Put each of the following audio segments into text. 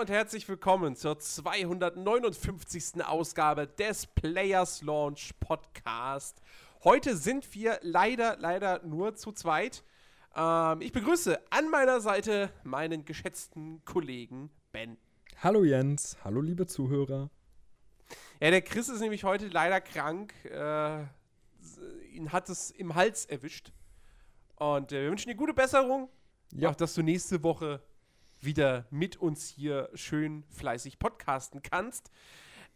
und herzlich willkommen zur 259. Ausgabe des Players Launch Podcast. Heute sind wir leider, leider nur zu zweit. Ähm, ich begrüße an meiner Seite meinen geschätzten Kollegen Ben. Hallo Jens, hallo liebe Zuhörer. Ja, der Chris ist nämlich heute leider krank. Äh, ihn hat es im Hals erwischt. Und äh, wir wünschen dir gute Besserung. Ja. Auch, dass du nächste Woche wieder mit uns hier schön fleißig podcasten kannst.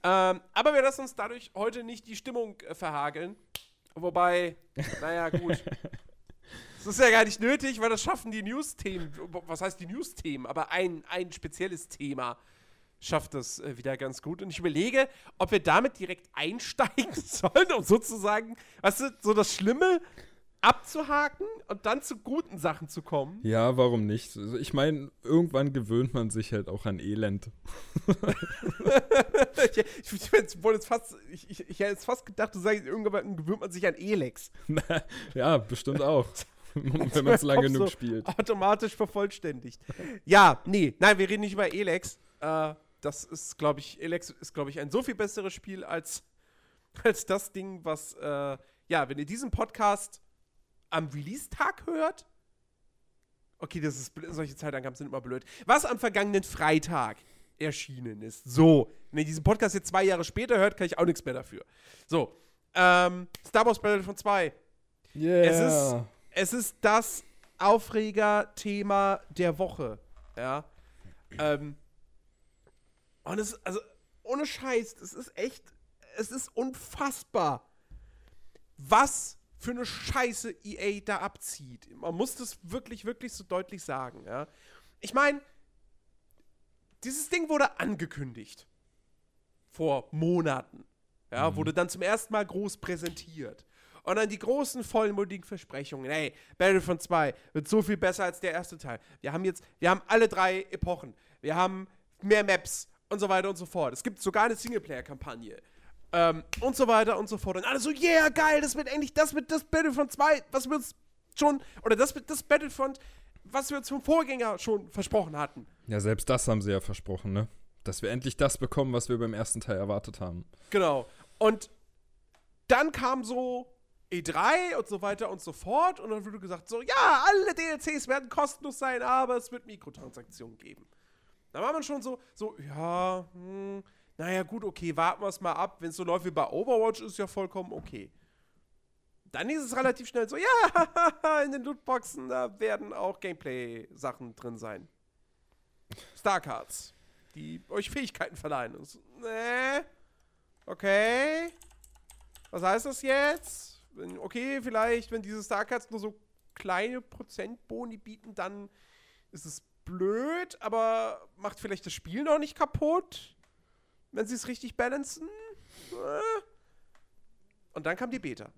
Ähm, aber wir lassen uns dadurch heute nicht die Stimmung äh, verhageln. Wobei, naja, gut. Das ist ja gar nicht nötig, weil das schaffen die News-Themen. Was heißt die News-Themen? Aber ein, ein spezielles Thema schafft das äh, wieder ganz gut. Und ich überlege, ob wir damit direkt einsteigen sollen, um sozusagen, weißt du, so das Schlimme abzuhaken und dann zu guten Sachen zu kommen. Ja, warum nicht? Also ich meine, irgendwann gewöhnt man sich halt auch an Elend. ich, ich, ich, jetzt fast, ich, ich, ich hätte jetzt fast gedacht, du sagst, irgendwann gewöhnt man sich an Elex. ja, bestimmt auch. wenn man es lange genug so spielt. Automatisch vervollständigt. ja, nee, nein, wir reden nicht über Elex. Äh, das ist, glaube ich, Elex ist, glaube ich, ein so viel besseres Spiel als, als das Ding, was, äh, ja, wenn ihr diesen Podcast am Release-Tag hört. Okay, das ist solche Zeitangaben sind immer blöd. Was am vergangenen Freitag erschienen ist. So, wenn ihr diesen Podcast jetzt zwei Jahre später hört, kann ich auch nichts mehr dafür. So, ähm, Star Wars Battlefront 2. Yeah. Es ist, es ist das Aufreger-Thema der Woche. Ja. Ähm, und es, also, ohne Scheiß, es ist echt, es ist unfassbar, was für eine Scheiße EA da abzieht. Man muss das wirklich, wirklich so deutlich sagen, ja. Ich meine, dieses Ding wurde angekündigt. Vor Monaten. Ja, mhm. wurde dann zum ersten Mal groß präsentiert. Und dann die großen, vollmutigen Versprechungen. Ey, Battlefront 2 wird so viel besser als der erste Teil. Wir haben jetzt, wir haben alle drei Epochen. Wir haben mehr Maps und so weiter und so fort. Es gibt sogar eine Singleplayer-Kampagne. Ähm, und so weiter und so fort. Und alle so, yeah, geil, das wird endlich, das wird das Battlefront 2, was wir uns schon, oder das wird das Battlefront, was wir uns vom Vorgänger schon versprochen hatten. Ja, selbst das haben sie ja versprochen, ne? Dass wir endlich das bekommen, was wir beim ersten Teil erwartet haben. Genau. Und dann kam so E3 und so weiter und so fort. Und dann wurde gesagt, so, ja, alle DLCs werden kostenlos sein, aber es wird Mikrotransaktionen geben. Da war man schon so, so, ja, hm, naja, gut, okay, warten wir es mal ab. Wenn es so läuft wie bei Overwatch, ist ja vollkommen okay. Dann ist es relativ schnell so, ja, in den Lootboxen, da werden auch Gameplay-Sachen drin sein. Starcards, die euch Fähigkeiten verleihen. So, nee, okay. Was heißt das jetzt? Okay, vielleicht, wenn diese Starcards nur so kleine Prozentboni bieten, dann ist es blöd, aber macht vielleicht das Spiel noch nicht kaputt wenn sie es richtig balancen. Äh. Und dann kam die Beta.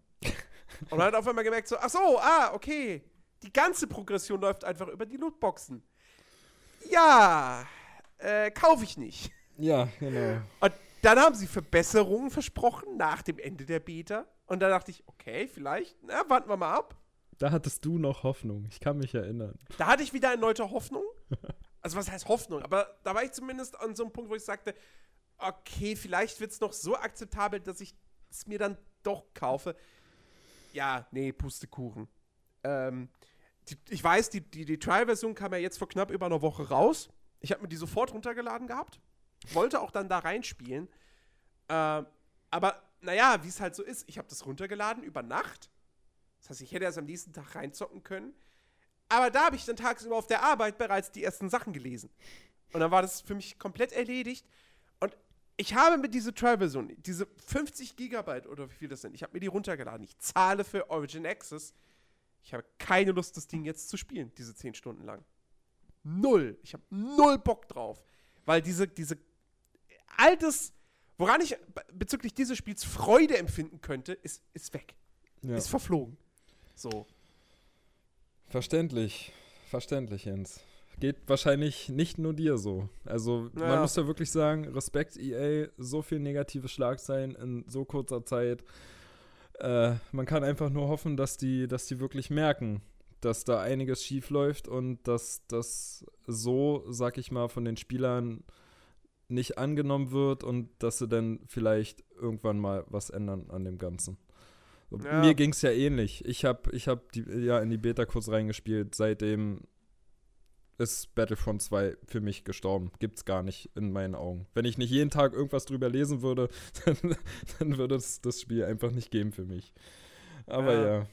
Und man hat auf einmal gemerkt, so, ach so, ah, okay. Die ganze Progression läuft einfach über die Lootboxen. Ja, äh, kaufe ich nicht. Ja, genau. Und dann haben sie Verbesserungen versprochen nach dem Ende der Beta. Und da dachte ich, okay, vielleicht, na, warten wir mal ab. Da hattest du noch Hoffnung, ich kann mich erinnern. Da hatte ich wieder erneute Hoffnung. Also, was heißt Hoffnung? Aber da war ich zumindest an so einem Punkt, wo ich sagte, okay, vielleicht wird es noch so akzeptabel, dass ich es mir dann doch kaufe. Ja, nee, Pustekuchen. Ähm, die, ich weiß, die, die, die Trial-Version kam ja jetzt vor knapp über einer Woche raus. Ich habe mir die sofort runtergeladen gehabt. Wollte auch dann da reinspielen. Ähm, aber naja, wie es halt so ist, ich habe das runtergeladen über Nacht. Das heißt, ich hätte erst am nächsten Tag reinzocken können. Aber da habe ich dann tagsüber auf der Arbeit bereits die ersten Sachen gelesen. Und dann war das für mich komplett erledigt ich habe mit dieser Trial-Version, diese 50 Gigabyte oder wie viel das sind, ich habe mir die runtergeladen. Ich zahle für Origin Access. Ich habe keine Lust, das Ding jetzt zu spielen, diese 10 Stunden lang. Null. Ich habe null Bock drauf. Weil diese, diese altes, woran ich bezüglich dieses Spiels Freude empfinden könnte, ist, ist weg. Ja. Ist verflogen. So. Verständlich. Verständlich, Jens geht wahrscheinlich nicht nur dir so. Also ja. man muss ja wirklich sagen, Respekt EA, so viel negative Schlagzeilen in so kurzer Zeit. Äh, man kann einfach nur hoffen, dass die, dass die wirklich merken, dass da einiges schief läuft und dass das so, sag ich mal, von den Spielern nicht angenommen wird und dass sie dann vielleicht irgendwann mal was ändern an dem Ganzen. Ja. Mir ging es ja ähnlich. Ich habe ich hab die, ja in die Beta kurz reingespielt. Seitdem ist Battlefront 2 für mich gestorben. Gibt's gar nicht in meinen Augen. Wenn ich nicht jeden Tag irgendwas drüber lesen würde, dann, dann würde es das Spiel einfach nicht geben für mich. Aber ja. ja.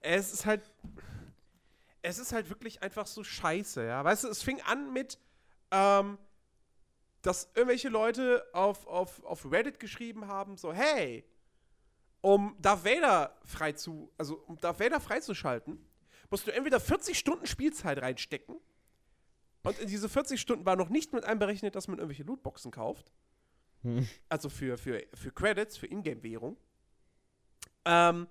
Es ist halt. Es ist halt wirklich einfach so scheiße, ja. Weißt du, es fing an mit, ähm, dass irgendwelche Leute auf, auf, auf Reddit geschrieben haben, so, hey, um Darth Vader frei zu, also um Darth Vader freizuschalten, musst du entweder 40 Stunden Spielzeit reinstecken und in diese 40 Stunden war noch nicht mit einberechnet, dass man irgendwelche Lootboxen kauft. Hm. Also für, für, für Credits, für Ingame-Währung. Ähm,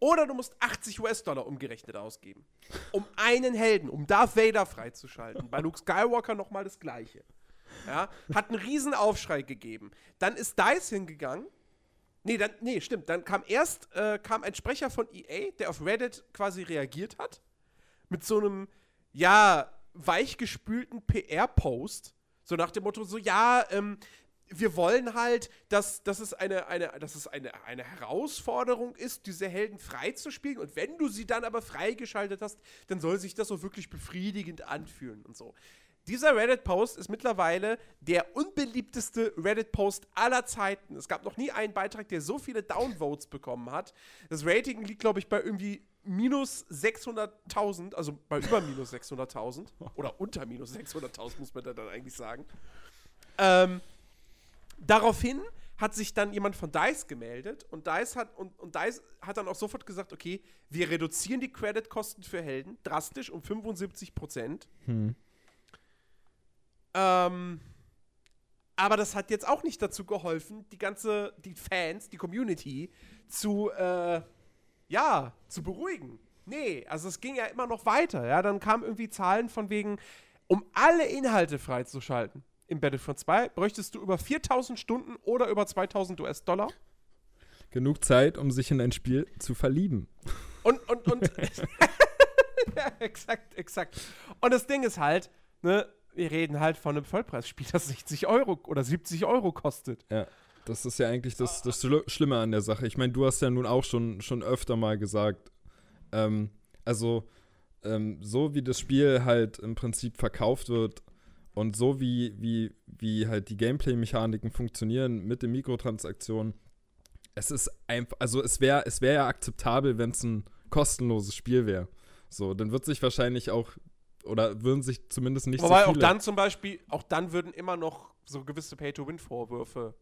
oder du musst 80 US-Dollar umgerechnet ausgeben. Um einen Helden, um Darth Vader freizuschalten. Bei Luke Skywalker nochmal das Gleiche. Ja, hat einen riesen Aufschrei gegeben. Dann ist DICE hingegangen. Nee, dann, nee, stimmt. Dann kam erst äh, kam ein Sprecher von EA, der auf Reddit quasi reagiert hat. Mit so einem, ja, weichgespülten PR-Post. So nach dem Motto, so, ja, ähm, wir wollen halt, dass, dass es, eine, eine, dass es eine, eine Herausforderung ist, diese Helden freizuspielen. Und wenn du sie dann aber freigeschaltet hast, dann soll sich das so wirklich befriedigend anfühlen und so. Dieser Reddit-Post ist mittlerweile der unbeliebteste Reddit-Post aller Zeiten. Es gab noch nie einen Beitrag, der so viele Downvotes bekommen hat. Das Rating liegt, glaube ich, bei irgendwie minus 600.000, also bei über minus 600.000 oder unter minus 600.000, muss man da dann eigentlich sagen. Ähm, daraufhin hat sich dann jemand von DICE gemeldet und DICE hat, und, und DICE hat dann auch sofort gesagt, okay, wir reduzieren die Credit-Kosten für Helden drastisch um 75 Prozent. Hm. Ähm, aber das hat jetzt auch nicht dazu geholfen, die ganze, die Fans, die Community zu, äh, ja, zu beruhigen. Nee, also es ging ja immer noch weiter. Ja, dann kamen irgendwie Zahlen von wegen, um alle Inhalte freizuschalten im Battlefront 2, bräuchtest du über 4000 Stunden oder über 2000 US-Dollar. Genug Zeit, um sich in ein Spiel zu verlieben. Und, und, und. ja, exakt, exakt. Und das Ding ist halt, ne, wir reden halt von einem Vollpreisspiel, das 60 Euro oder 70 Euro kostet. Ja. Das ist ja eigentlich das, das Schlimme an der Sache. Ich meine, du hast ja nun auch schon, schon öfter mal gesagt, ähm, also ähm, so wie das Spiel halt im Prinzip verkauft wird und so wie, wie, wie halt die Gameplay-Mechaniken funktionieren mit den Mikrotransaktionen, es ist einfach, also es wäre es wär ja akzeptabel, wenn es ein kostenloses Spiel wäre. So, dann wird sich wahrscheinlich auch oder würden sich zumindest nicht Wobei so viele auch dann zum Beispiel, auch dann würden immer noch so gewisse Pay-to-Win-Vorwürfe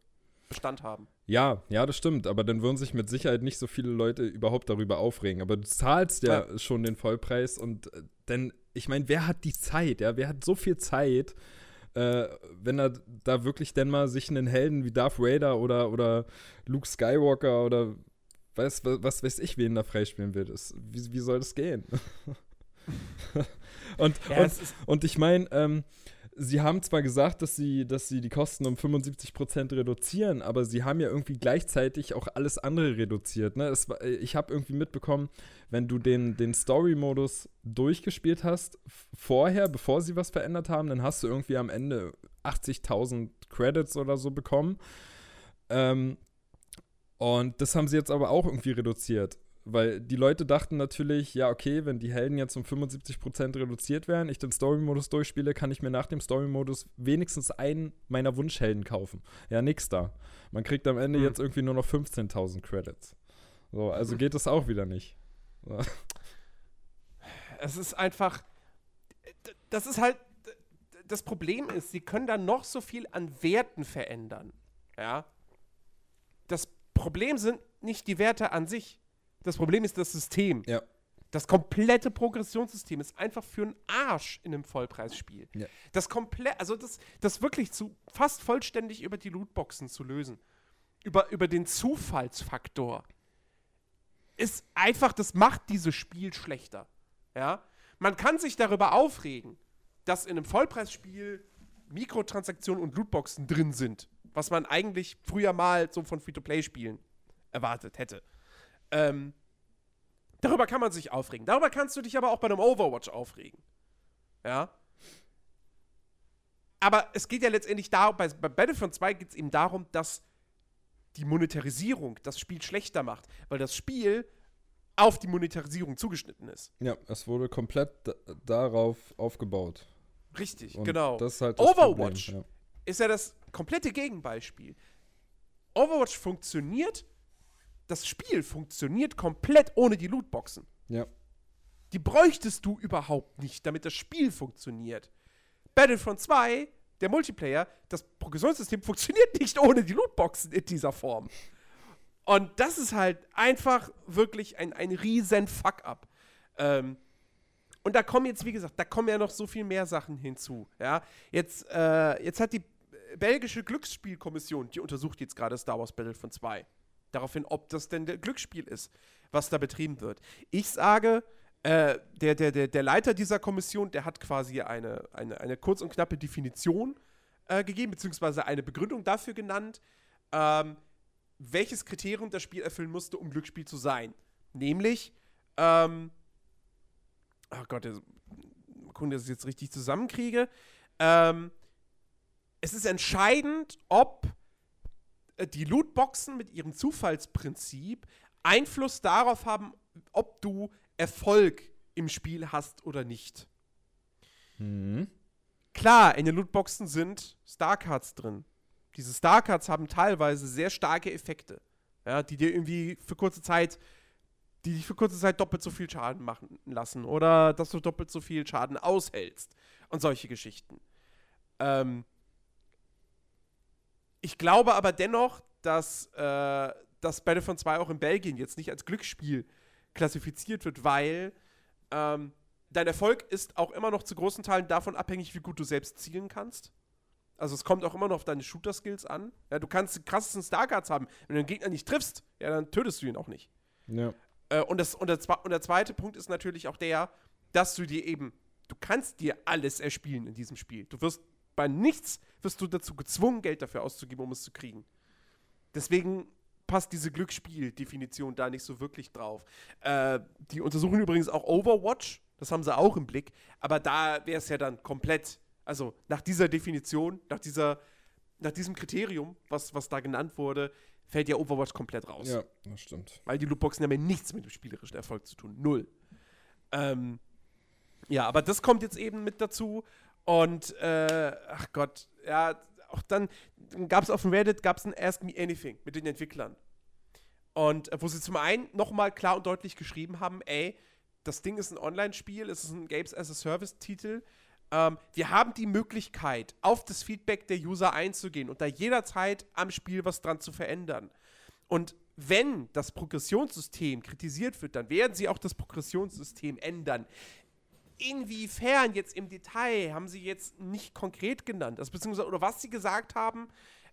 Bestand haben. Ja, ja, das stimmt. Aber dann würden sich mit Sicherheit nicht so viele Leute überhaupt darüber aufregen. Aber du zahlst ja, ja. schon den Vollpreis und äh, denn, ich meine, wer hat die Zeit, ja? Wer hat so viel Zeit, äh, wenn er da wirklich denn mal sich einen Helden wie Darth Vader oder, oder Luke Skywalker oder weiß, was, was weiß ich, wen da freispielen will. Das, wie, wie soll das gehen? und, ja, und, und, ich meine, ähm, sie haben zwar gesagt, dass sie, dass sie die Kosten um 75% reduzieren, aber sie haben ja irgendwie gleichzeitig auch alles andere reduziert. Ne? Es, ich habe irgendwie mitbekommen, wenn du den, den Story-Modus durchgespielt hast, vorher, bevor sie was verändert haben, dann hast du irgendwie am Ende 80.000 Credits oder so bekommen. Ähm, und das haben sie jetzt aber auch irgendwie reduziert. Weil die Leute dachten natürlich, ja, okay, wenn die Helden jetzt um 75% reduziert werden, ich den Story-Modus durchspiele, kann ich mir nach dem Story-Modus wenigstens einen meiner Wunschhelden kaufen. Ja, nix da. Man kriegt am Ende mhm. jetzt irgendwie nur noch 15.000 Credits. So, also mhm. geht das auch wieder nicht. So. Es ist einfach, das ist halt, das Problem ist, sie können da noch so viel an Werten verändern. Ja. Das Problem sind nicht die Werte an sich das Problem ist das System. Ja. Das komplette Progressionssystem ist einfach für einen Arsch in einem Vollpreisspiel. Ja. Das komplett, also das, das wirklich zu fast vollständig über die Lootboxen zu lösen. Über, über den Zufallsfaktor. Ist einfach, das macht dieses Spiel schlechter. Ja. Man kann sich darüber aufregen, dass in einem Vollpreisspiel Mikrotransaktionen und Lootboxen drin sind. Was man eigentlich früher mal so von Free-to-Play-Spielen erwartet hätte. Ähm, Darüber kann man sich aufregen. Darüber kannst du dich aber auch bei einem Overwatch aufregen. Ja. Aber es geht ja letztendlich darum, bei, bei Battlefront 2 geht es eben darum, dass die Monetarisierung das Spiel schlechter macht, weil das Spiel auf die Monetarisierung zugeschnitten ist. Ja, es wurde komplett darauf aufgebaut. Richtig, Und genau. Das ist halt Overwatch Problem, ja. ist ja das komplette Gegenbeispiel. Overwatch funktioniert, das Spiel funktioniert komplett ohne die Lootboxen. Ja. Die bräuchtest du überhaupt nicht, damit das Spiel funktioniert. Battlefront 2, der Multiplayer, das Progressionssystem funktioniert nicht ohne die Lootboxen in dieser Form. Und das ist halt einfach wirklich ein, ein riesen Fuck-up. Ähm, und da kommen jetzt, wie gesagt, da kommen ja noch so viel mehr Sachen hinzu. Ja? Jetzt, äh, jetzt hat die belgische Glücksspielkommission, die untersucht jetzt gerade Star Wars Battlefront 2. Daraufhin, ob das denn Glücksspiel ist, was da betrieben wird. Ich sage, äh, der, der, der, der Leiter dieser Kommission, der hat quasi eine, eine, eine kurz und knappe Definition äh, gegeben, beziehungsweise eine Begründung dafür genannt, ähm, welches Kriterium das Spiel erfüllen musste, um Glücksspiel zu sein. Nämlich, ähm, oh Gott, der, gucken, dass ich jetzt richtig zusammenkriege. Ähm, es ist entscheidend, ob die Lootboxen mit ihrem Zufallsprinzip Einfluss darauf haben, ob du Erfolg im Spiel hast oder nicht. Mhm. Klar, in den Lootboxen sind Starcards drin. Diese Starcards haben teilweise sehr starke Effekte, ja, die dir irgendwie für kurze Zeit, die dich für kurze Zeit doppelt so viel Schaden machen lassen oder dass du doppelt so viel Schaden aushältst und solche Geschichten. Ähm, ich glaube aber dennoch, dass äh, das Battlefront 2 auch in Belgien jetzt nicht als Glücksspiel klassifiziert wird, weil ähm, dein Erfolg ist auch immer noch zu großen Teilen davon abhängig, wie gut du selbst zielen kannst. Also es kommt auch immer noch auf deine Shooter-Skills an. Ja, du kannst die krassesten Starcards haben. Wenn du den Gegner nicht triffst, ja, dann tötest du ihn auch nicht. Ja. Äh, und, das, und, der, und der zweite Punkt ist natürlich auch der, dass du dir eben, du kannst dir alles erspielen in diesem Spiel. Du wirst bei nichts, wirst du dazu gezwungen, Geld dafür auszugeben, um es zu kriegen. Deswegen passt diese Glücksspiel-Definition da nicht so wirklich drauf. Äh, die untersuchen übrigens auch Overwatch, das haben sie auch im Blick, aber da wäre es ja dann komplett, also nach dieser Definition, nach dieser, nach diesem Kriterium, was, was da genannt wurde, fällt ja Overwatch komplett raus. Ja, das stimmt. Weil die Lootboxen haben ja nichts mit dem spielerischen Erfolg zu tun. Null. Ähm, ja, aber das kommt jetzt eben mit dazu. Und, äh, ach Gott, ja, auch dann gab es auf dem Reddit gab's ein Ask Me Anything mit den Entwicklern. Und äh, wo sie zum einen nochmal klar und deutlich geschrieben haben, ey, das Ding ist ein Online-Spiel, es ist ein Games as a Service-Titel. Ähm, wir haben die Möglichkeit, auf das Feedback der User einzugehen und da jederzeit am Spiel was dran zu verändern. Und wenn das Progressionssystem kritisiert wird, dann werden sie auch das Progressionssystem ändern inwiefern jetzt im Detail haben sie jetzt nicht konkret genannt. Also, beziehungsweise, oder was sie gesagt haben,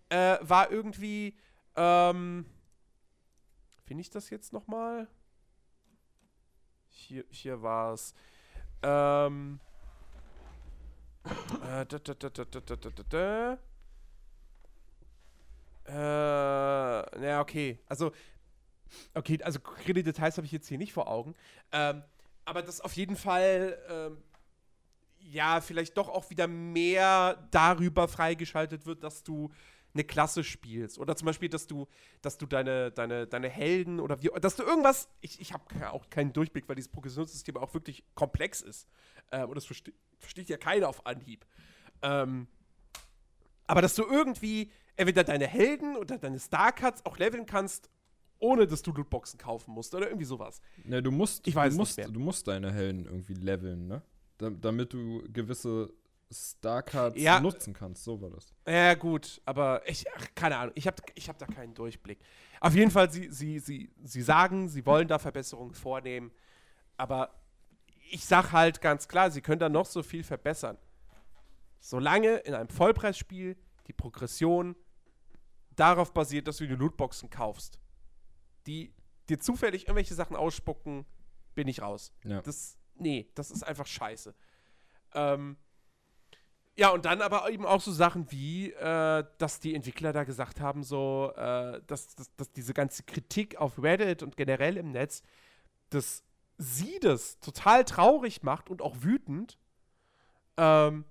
äh, war irgendwie, ähm, finde ich das jetzt nochmal? Hier, hier war es. Ähm, äh, da, da, da, da, da, da, da. da. Äh, naja, okay. Also, okay, also konkrete Details habe ich jetzt hier nicht vor Augen. Ähm, aber dass auf jeden Fall ähm, ja vielleicht doch auch wieder mehr darüber freigeschaltet wird, dass du eine Klasse spielst oder zum Beispiel, dass du, dass du deine, deine, deine Helden oder wie, dass du irgendwas, ich, ich habe auch keinen Durchblick, weil dieses Progressionssystem auch wirklich komplex ist ähm, und das verste versteht ja keiner auf Anhieb. Ähm, aber dass du irgendwie entweder deine Helden oder deine Starcards auch leveln kannst ohne dass du Lootboxen kaufen musst oder irgendwie sowas. Ne, du musst, ich weiß du musst, du musst deine Helden irgendwie leveln, ne? Da, damit du gewisse Starcards ja. nutzen kannst. So war das. Ja, gut, aber ich, ach, keine Ahnung, ich habe ich hab da keinen Durchblick. Auf jeden Fall, sie, sie, sie, sie sagen, sie wollen da Verbesserungen vornehmen, aber ich sag halt ganz klar, sie können da noch so viel verbessern. Solange in einem Vollpreisspiel die Progression darauf basiert, dass du die Lootboxen kaufst die dir zufällig irgendwelche Sachen ausspucken, bin ich raus. Ja. Das, nee, das ist einfach scheiße. Ähm, ja, und dann aber eben auch so Sachen wie, äh, dass die Entwickler da gesagt haben, so, äh, dass, dass, dass, diese ganze Kritik auf Reddit und generell im Netz, das sie das total traurig macht und auch wütend. Ähm,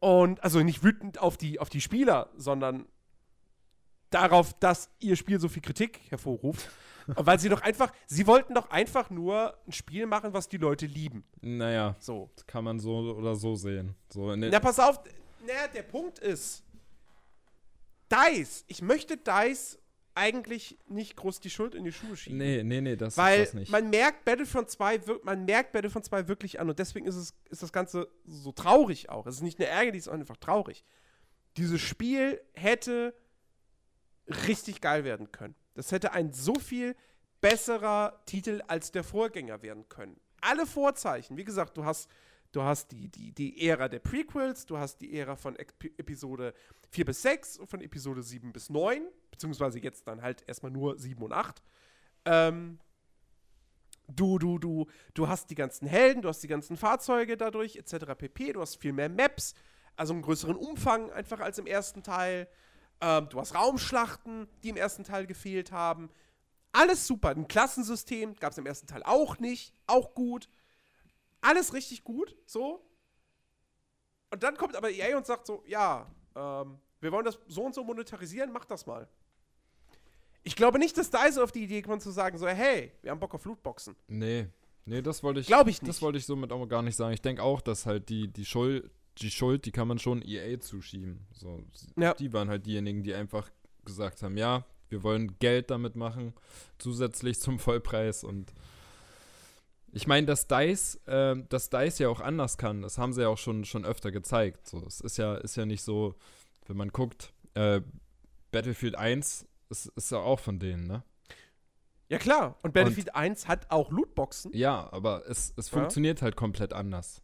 und also nicht wütend auf die, auf die Spieler, sondern darauf, dass ihr Spiel so viel Kritik hervorruft. Weil sie doch einfach, sie wollten doch einfach nur ein Spiel machen, was die Leute lieben. Naja, So. das kann man so oder so sehen. So Na, pass auf, na, der Punkt ist, DICE, ich möchte DICE eigentlich nicht groß die Schuld in die Schuhe schieben. nee, nee, nee, das Weil ist das nicht. man merkt Battlefront 2, wir- man merkt Battlefront 2 wirklich an und deswegen ist, es, ist das Ganze so traurig auch. Es ist nicht eine Ärger, die ist einfach traurig. Dieses Spiel hätte richtig geil werden können. Das hätte ein so viel besserer Titel als der Vorgänger werden können. Alle Vorzeichen, wie gesagt, du hast, du hast die, die, die Ära der Prequels, du hast die Ära von Ep Episode 4 bis 6 und von Episode 7 bis 9, beziehungsweise jetzt dann halt erstmal nur 7 und 8. Ähm, du, du, du, du hast die ganzen Helden, du hast die ganzen Fahrzeuge dadurch, etc. pp. Du hast viel mehr Maps, also einen größeren Umfang einfach als im ersten Teil. Ähm, du hast Raumschlachten, die im ersten Teil gefehlt haben. Alles super. Ein Klassensystem gab es im ersten Teil auch nicht. Auch gut. Alles richtig gut, so. Und dann kommt aber EA und sagt so, ja, ähm, wir wollen das so und so monetarisieren, mach das mal. Ich glaube nicht, dass DICE auf die Idee kommt zu sagen, so, hey, wir haben Bock auf Lootboxen. nee, nee, das wollte ich. Glaube ich Das nicht. wollte ich somit auch gar nicht sagen. Ich denke auch, dass halt die, die Schuld, die Schuld, die kann man schon EA zuschieben. So, Ja. Die waren halt diejenigen, die einfach gesagt haben, ja, wir wollen Geld damit machen, zusätzlich zum Vollpreis und ich meine, dass DICE, äh, dass DICE ja auch anders kann, das haben sie ja auch schon, schon öfter gezeigt. So, es ist ja, ist ja nicht so, wenn man guckt, äh, Battlefield 1 ist, ist ja auch von denen, ne? Ja, klar. Und Battlefield 1 hat auch Lootboxen. Ja, aber es, es Ja. funktioniert halt komplett anders.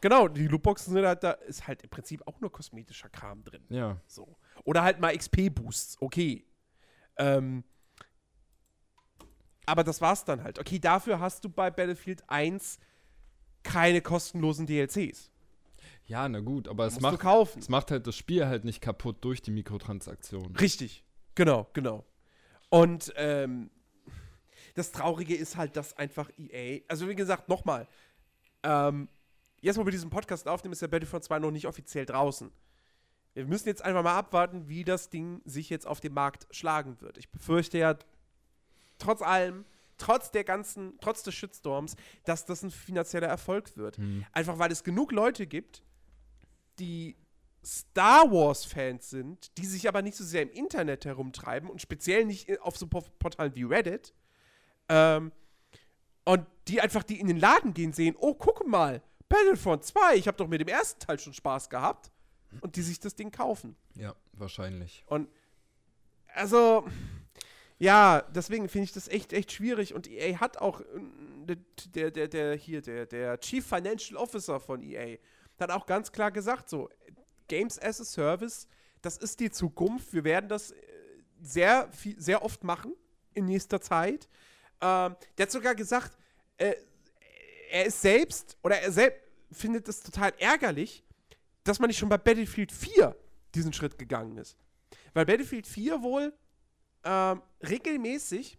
Genau, die Lootboxen sind halt, da ist halt im Prinzip auch nur kosmetischer Kram drin. Ja. So. Oder halt mal XP-Boosts, okay. Ähm, aber das war's dann halt. Okay, dafür hast du bei Battlefield 1 keine kostenlosen DLCs. Ja, na gut, aber es macht, es macht halt das Spiel halt nicht kaputt durch die Mikrotransaktionen. Richtig. Genau, genau. Und ähm, das Traurige ist halt, dass einfach EA, also wie gesagt, nochmal, ähm, jetzt wo wir diesen Podcast aufnehmen, ist der Battlefront 2 noch nicht offiziell draußen. Wir müssen jetzt einfach mal abwarten, wie das Ding sich jetzt auf dem Markt schlagen wird. Ich befürchte ja, trotz allem, trotz der ganzen, trotz des Shitstorms, dass das ein finanzieller Erfolg wird. Hm. Einfach weil es genug Leute gibt, die Star Wars-Fans sind, die sich aber nicht so sehr im Internet herumtreiben und speziell nicht auf so Po- Portalen wie Reddit. Ähm, und die einfach, die in den Laden gehen, sehen, oh, guck mal, Battlefront 2, ich habe doch mit dem ersten Teil schon Spaß gehabt. Und die sich das Ding kaufen. Ja, wahrscheinlich. Und also, ja, deswegen finde ich das echt, echt schwierig. Und EA hat auch, äh, der, der, der, hier, der, der Chief Financial Officer von EA, hat auch ganz klar gesagt, so, Games as a Service, das ist die Zukunft. Wir werden das äh, sehr, viel, sehr oft machen in nächster Zeit. Ähm, der hat sogar gesagt, äh, er ist selbst, oder er selbst findet es total ärgerlich, dass man nicht schon bei Battlefield 4 diesen Schritt gegangen ist. Weil Battlefield 4 wohl ähm, regelmäßig,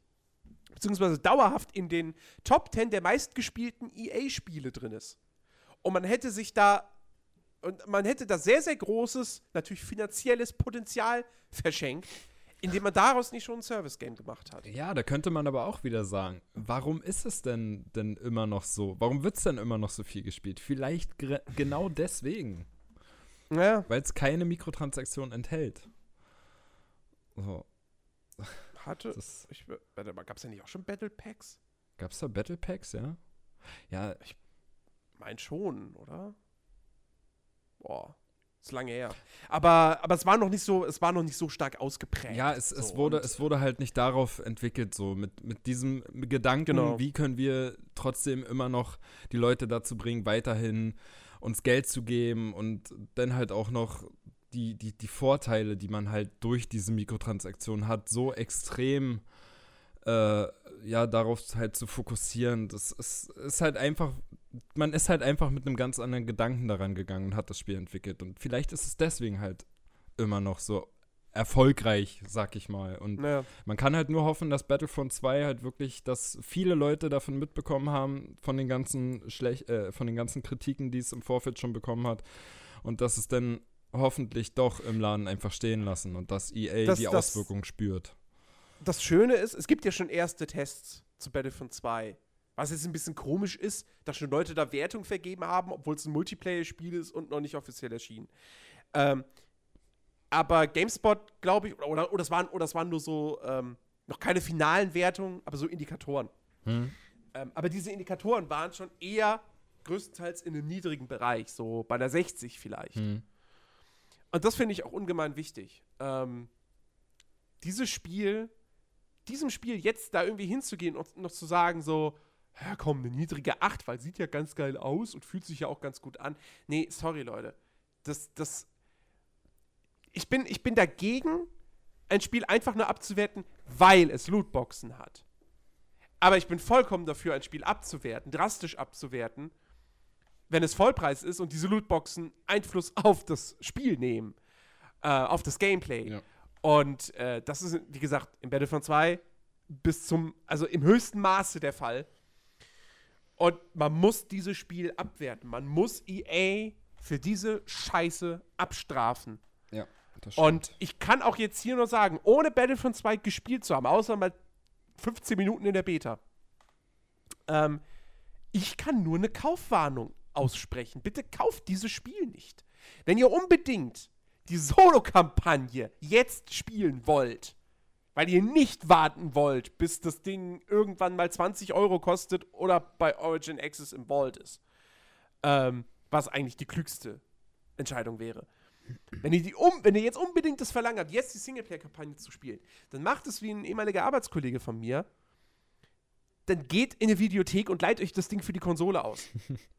beziehungsweise dauerhaft in den Top 10 der meistgespielten EA-Spiele drin ist. Und man hätte sich da, und man hätte da sehr, sehr großes, natürlich finanzielles Potenzial verschenkt, indem man daraus nicht schon ein Service-Game gemacht hat. Ja, da könnte man aber auch wieder sagen, warum ist es denn denn immer noch so? Warum wird es denn immer noch so viel gespielt? Vielleicht genau deswegen, Naja, weil es keine Mikrotransaktion enthält. So, hatte. das Ich, warte mal, gab es ja nicht auch schon Battle Packs? gab's da Battle Packs, ja? Ja, Mein schon, oder? Boah, ist lange her. Aber, aber es war noch nicht so, es war noch nicht so stark ausgeprägt. Ja, es, es, So, wurde, und- es wurde halt nicht darauf entwickelt, so mit, mit diesem Gedanken, Genau. wie können wir trotzdem immer noch die Leute dazu bringen, weiterhin uns Geld zu geben und dann halt auch noch die, die, die Vorteile, die man halt durch diese Mikrotransaktionen hat, so extrem äh, ja, darauf halt zu fokussieren. Das ist, ist halt einfach, man ist halt einfach mit einem ganz anderen Gedanken daran gegangen und hat das Spiel entwickelt. Und vielleicht ist es deswegen halt immer noch so erfolgreich, sag ich mal. Und Naja. man kann halt nur hoffen, dass Battlefront 2 halt wirklich, dass viele Leute davon mitbekommen haben, von den ganzen Schlech äh, von den ganzen Kritiken, die es im Vorfeld schon bekommen hat. Und dass es dann hoffentlich doch im Laden einfach stehen lassen und dass EA Das- die das- Auswirkung spürt. Das Schöne ist, es gibt ja schon erste Tests zu Battlefront 2. Was jetzt ein bisschen komisch ist, dass schon Leute da Wertung vergeben haben, obwohl es ein Multiplayer-Spiel ist und noch nicht offiziell erschienen. Ähm, aber GameSpot, glaube ich, oder, oder, oder, es waren, oder es waren nur so, ähm, noch keine finalen Wertungen, aber so Indikatoren. Hm? Ähm, aber diese Indikatoren waren schon eher größtenteils in einem niedrigen Bereich, so bei der 60 vielleicht. Hm. Und das finde ich auch ungemein wichtig. Ähm, dieses Spiel, diesem Spiel jetzt da irgendwie hinzugehen und noch zu sagen, so, ja komm, eine niedrige 8, weil sieht ja ganz geil aus und fühlt sich ja auch ganz gut an. Nee, sorry, Leute. Das, das. Ich bin, ich bin dagegen, ein Spiel einfach nur abzuwerten, weil es Lootboxen hat. Aber ich bin vollkommen dafür, ein Spiel abzuwerten, drastisch abzuwerten, wenn es Vollpreis ist und diese Lootboxen Einfluss auf das Spiel nehmen, äh, auf das Gameplay. Ja. Und äh, das ist, wie gesagt, im Battlefront 2 bis zum, also im höchsten Maße der Fall. Und man muss dieses Spiel abwerten. Man muss EA für diese Scheiße abstrafen. Ja, das Und ich kann auch jetzt hier nur sagen, ohne Battlefront 2 gespielt zu haben, außer mal 15 Minuten in der Beta, ähm, ich kann nur eine Kaufwarnung aussprechen. Bitte kauft dieses Spiel nicht. Wenn ihr unbedingt die Solo-Kampagne jetzt spielen wollt, weil ihr nicht warten wollt, bis das Ding irgendwann mal 20 Euro kostet oder bei Origin Access im Vault ist, ähm, was eigentlich die klügste Entscheidung wäre. Wenn ihr, die um, wenn ihr jetzt unbedingt das Verlangen habt, jetzt die Singleplayer-Kampagne zu spielen, dann macht es wie ein ehemaliger Arbeitskollege von mir. Dann geht in eine Videothek und leiht euch das Ding für die Konsole aus.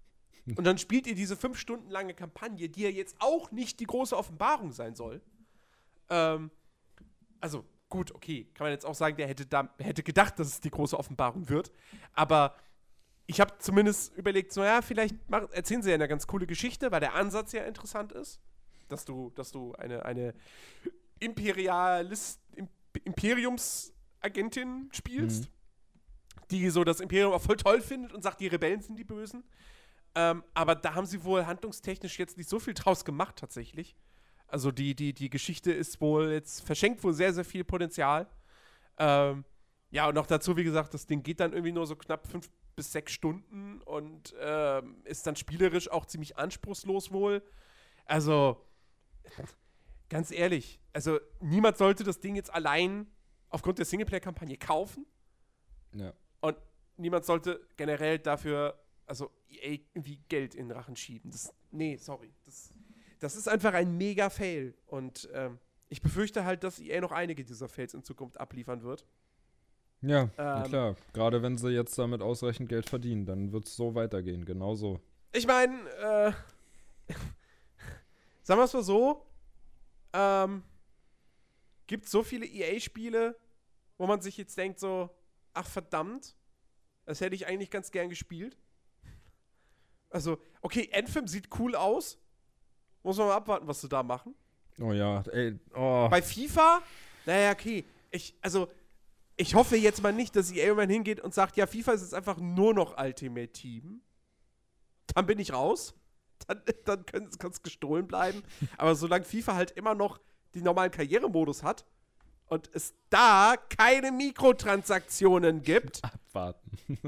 und dann spielt ihr diese fünf Stunden lange Kampagne, die ja jetzt auch nicht die große Offenbarung sein soll. Ähm, also, gut, okay, kann man jetzt auch sagen, der hätte, da, hätte gedacht, dass es die große Offenbarung wird. Aber ich habe zumindest überlegt, so ja, vielleicht mach, erzählen sie ja eine ganz coole Geschichte, weil der Ansatz ja interessant ist, dass du, dass du eine, eine Imperialist, Imp Imperiumsagentin spielst, die so das Imperium auch voll toll findet und sagt, die Rebellen sind die Bösen. Ähm, aber da haben sie wohl handlungstechnisch jetzt nicht so viel draus gemacht, tatsächlich. Also die, die, die Geschichte ist wohl jetzt, verschenkt wohl sehr, sehr viel Potenzial. Ähm, ja, und noch dazu, wie gesagt, das Ding geht dann irgendwie nur so knapp fünf bis sechs Stunden und ähm, ist dann spielerisch auch ziemlich anspruchslos wohl. Also, ganz ehrlich, also niemand sollte das Ding jetzt allein aufgrund der Singleplayer-Kampagne kaufen Ja. und niemand sollte generell dafür, also EA irgendwie Geld in den Rachen schieben. Das, nee, sorry. Das, das ist einfach ein mega Fail und ähm, ich befürchte halt, dass EA noch einige dieser Fails in Zukunft abliefern wird. Ja, Ähm, klar. Gerade wenn sie jetzt damit ausreichend Geld verdienen, dann wird es so weitergehen. Genau so. Ich meine, äh, sagen wir es mal so, ähm, gibt so viele EA-Spiele, wo man sich jetzt denkt so, ach verdammt, das hätte ich eigentlich ganz gern gespielt. Also, okay, Anthem sieht cool aus. Muss man mal abwarten, was sie da machen. Oh ja, ey, oh. Bei FIFA, naja, okay. Ich, also, ich hoffe jetzt mal nicht, dass EA irgendwann hingeht und sagt, ja, FIFA ist jetzt einfach nur noch Ultimate Team. Dann bin ich raus. Dann, dann kann es gestohlen bleiben. Aber solange FIFA halt immer noch den normalen Karrieremodus hat und es da keine Mikrotransaktionen gibt, Abwarten.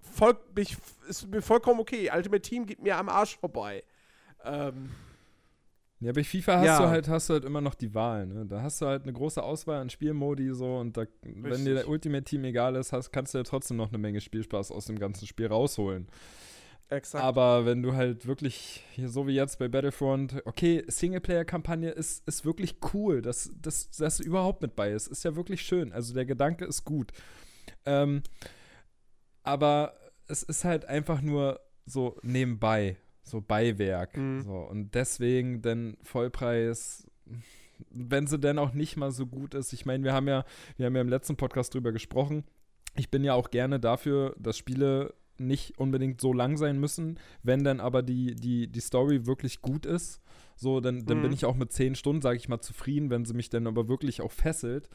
voll, mich, ist mir vollkommen okay. Ultimate Team geht mir am Arsch vorbei. Ähm, Ja, bei FIFA hast Ja. du halt, hast du halt immer noch die Wahl, ne? Da hast du halt eine große Auswahl an Spielmodi so und da, wenn dir der Ultimate Team egal ist, hast, kannst du ja trotzdem noch eine Menge Spielspaß aus dem ganzen Spiel rausholen. exakt. Aber wenn du halt wirklich, hier so wie jetzt bei Battlefront, okay, Singleplayer-Kampagne ist, ist wirklich cool, dass das dass überhaupt mit bei ist. Ist ja wirklich schön. Also der Gedanke ist gut. Ähm, aber es ist halt einfach nur so nebenbei, so Beiwerk. Mhm. So. Und deswegen denn Vollpreis, wenn sie denn auch nicht mal so gut ist. Ich meine, wir haben ja, wir haben ja im letzten Podcast drüber gesprochen. Ich bin ja auch gerne dafür, dass Spiele nicht unbedingt so lang sein müssen. Wenn dann aber die, die, die Story wirklich gut ist, so, dann, dann Mhm. bin ich auch mit 10 Stunden, sage ich mal, zufrieden, wenn sie mich dann aber wirklich auch fesselt.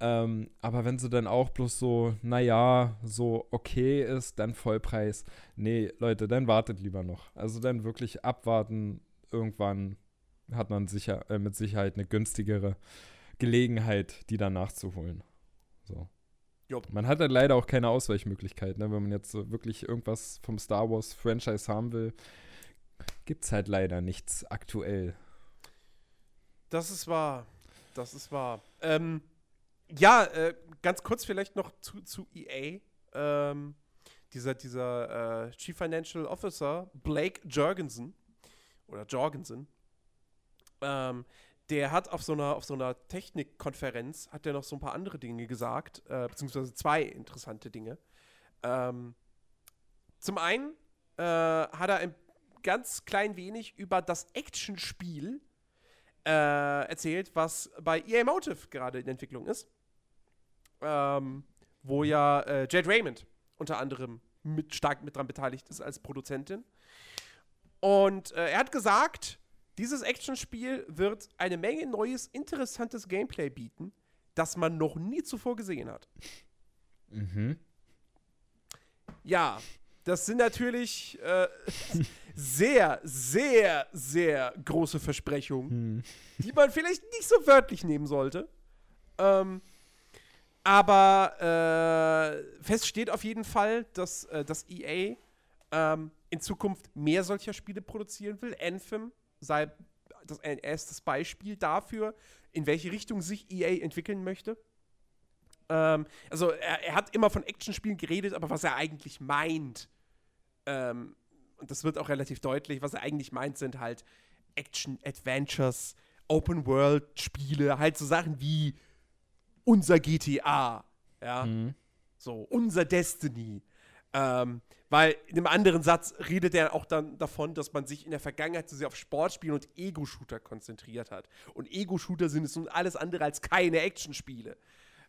Ähm, aber wenn sie dann auch bloß so, naja, so okay ist, dann Vollpreis. Nee, Leute, dann wartet lieber noch. Also dann wirklich abwarten. Irgendwann hat man sicher, äh, mit Sicherheit eine günstigere Gelegenheit, die dann nachzuholen. So. Jupp. Man hat halt leider auch keine Ausweichmöglichkeit, ne? wenn man jetzt so wirklich irgendwas vom Star Wars Franchise haben will. Gibt's halt leider nichts aktuell. Das ist wahr. Das ist wahr. Ähm, ja, äh, ganz kurz vielleicht noch zu, zu EA. Ähm, dieser dieser äh, Chief Financial Officer, Blake Jorgensen, oder Jorgensen, ähm, der hat auf so einer, so einer Technikkonferenz, hat der noch so ein paar andere Dinge gesagt, äh, beziehungsweise zwei interessante Dinge. Ähm, zum einen äh, hat er ein ganz klein wenig über das Actionspiel äh, erzählt, was bei EA Motive gerade in Entwicklung ist. Ähm, wo ja äh, Jade Raymond unter anderem mit, stark mit dran beteiligt ist als Produzentin. Und äh, er hat gesagt, dieses Actionspiel wird eine Menge neues, interessantes Gameplay bieten, das man noch nie zuvor gesehen hat. Mhm. Ja, das sind natürlich äh, sehr, sehr, sehr große Versprechungen, Hm. die man vielleicht nicht so wörtlich nehmen sollte. Ähm, aber äh, fest steht auf jeden Fall, dass äh, das EA ähm, in Zukunft mehr solcher Spiele produzieren will. Anthem sei das ein erstes Beispiel dafür, in welche Richtung sich EA entwickeln möchte. Ähm, also er, er hat immer von Actionspielen geredet, aber was er eigentlich meint, ähm, und das wird auch relativ deutlich, was er eigentlich meint, sind halt Action-Adventures, Open-World-Spiele, halt so Sachen wie unser GTA, ja, Mhm. so unser Destiny. Ähm, weil in einem anderen Satz redet er auch dann davon, dass man sich in der Vergangenheit zu sehr auf Sportspiele und Ego-Shooter konzentriert hat. Und Ego-Shooter sind es nun alles andere als keine Actionspiele.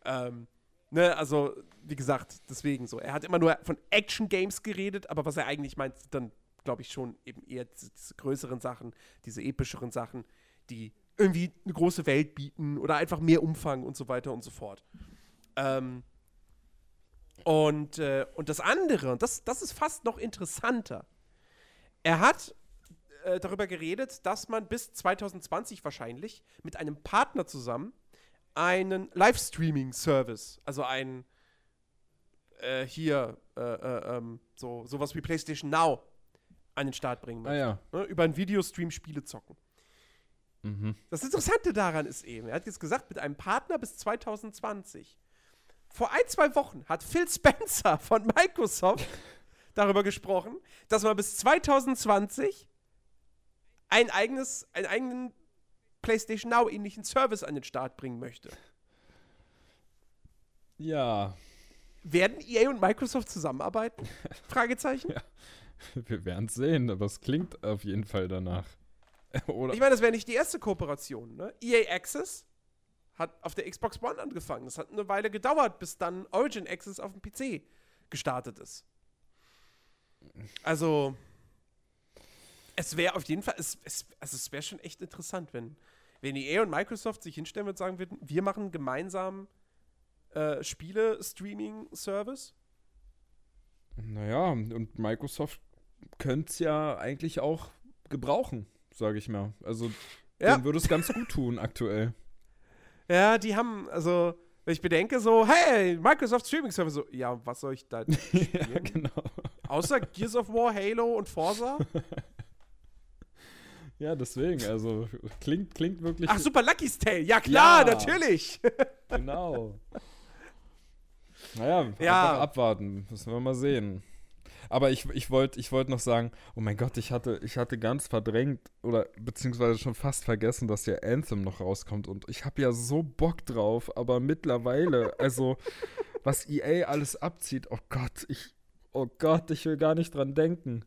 Ähm, ne, also, wie gesagt, deswegen so. Er hat immer nur von Action-Games geredet, aber was er eigentlich meint, sind dann, glaube ich, schon eben eher diese größeren Sachen, diese epischeren Sachen, die irgendwie eine große Welt bieten oder einfach mehr Umfang und so weiter und so fort. Ähm, und, äh, und das andere, und das, das ist fast noch interessanter, er hat äh, darüber geredet, dass man bis 2020 wahrscheinlich mit einem Partner zusammen einen Livestreaming-Service, also ein äh, hier äh, äh, ähm, so sowas wie PlayStation Now an den Start bringen Ah möchte. ja. Ne? Über einen Videostream Spiele zocken. Mhm. Das Interessante daran ist eben, er hat jetzt gesagt, mit einem Partner bis 2020. Vor ein, zwei Wochen hat Phil Spencer von Microsoft darüber gesprochen, dass man bis 2020 ein eigenes, einen eigenen PlayStation Now ähnlichen Service an den Start bringen möchte. Ja, Werden EA und Microsoft zusammenarbeiten? Fragezeichen. wir werden es sehen, aber es klingt auf jeden Fall danach. Oder? Ich meine, das wäre nicht die erste Kooperation. Ne? EA Access hat auf der Xbox One angefangen. Das hat eine Weile gedauert, bis dann Origin Access auf dem PC gestartet ist. Also, es wäre auf jeden Fall, es, es, also es wäre schon echt interessant, wenn, wenn EA und Microsoft sich hinstellen und sagen würden, wir machen gemeinsam äh, Spiele-Streaming-Service. Naja, und Microsoft könnte es ja eigentlich auch gebrauchen, sage ich mal. Also, Ja. denen würde es ganz gut tun aktuell. Ja, die haben, also, wenn ich bedenke, so, hey, Microsoft Streaming Service, so, ja, was soll ich da ja, spielen? genau. Außer Gears of War, Halo und Forza? Ja, deswegen, also klingt, klingt wirklich. Ach, Super Lucky's Tale, ja klar, Ja. natürlich. Genau. Naja, Ja. abwarten. Müssen wir mal sehen. Aber ich, ich wollte ich wollt noch sagen, oh mein Gott, ich hatte, ich hatte ganz verdrängt oder beziehungsweise schon fast vergessen, dass ja Anthem noch rauskommt. Und ich habe ja so Bock drauf, aber mittlerweile, also was EA alles abzieht, oh Gott, ich, oh Gott, ich will gar nicht dran denken.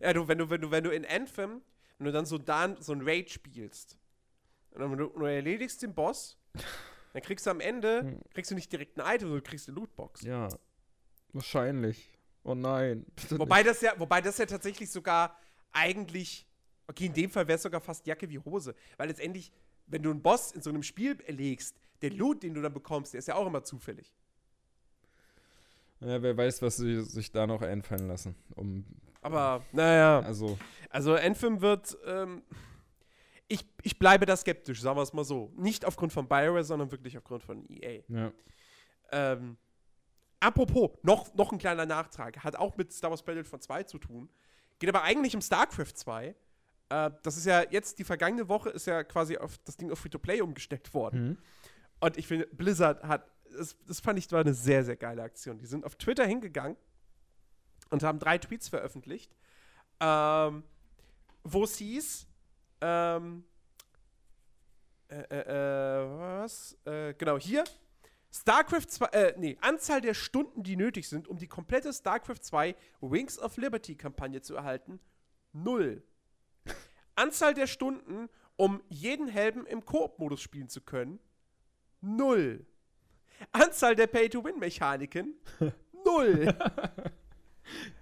Ja, du, wenn du, wenn du, wenn du in Anthem, wenn du dann so, dann, so ein Raid spielst, und dann, du, du erledigst den Boss, dann kriegst du am Ende, Hm. kriegst du nicht direkt ein Item, sondern du kriegst eine Lootbox. Ja, wahrscheinlich. Oh nein. Wobei das ja, wobei das ja tatsächlich sogar eigentlich, okay, in dem Fall wäre es sogar fast Jacke wie Hose. Weil letztendlich, wenn du einen Boss in so einem Spiel erlegst, der Loot, den du dann bekommst, der ist ja auch immer zufällig. Ja, wer weiß, was sie sich da noch einfallen lassen. Um, Aber, naja. Also, Also Anthem wird, ähm, ich, ich bleibe da skeptisch, sagen wir es mal so. Nicht aufgrund von BioWare, sondern wirklich aufgrund von EA. ja. Ähm, apropos, noch, noch ein kleiner Nachtrag. Hat auch mit Star Wars Battlefront 2 zu tun. Geht aber eigentlich um StarCraft 2. Äh, das ist ja jetzt, die vergangene Woche ist ja quasi auf das Ding auf Free-to-Play umgestellt worden. Mhm. Und ich finde, Blizzard hat, das, das fand ich war eine sehr, sehr geile Aktion. Die sind auf Twitter hingegangen und haben drei Tweets veröffentlicht, ähm, wo es hieß, ähm, äh, äh, äh, was? Äh, genau, hier. StarCraft 2, äh, nee, Anzahl der Stunden, die nötig sind, um die komplette StarCraft 2 Wings of Liberty Kampagne zu erhalten, null. Anzahl der Stunden, um jeden Helden im Koop-Modus spielen zu können, null. Anzahl der Pay-to-Win-Mechaniken, null.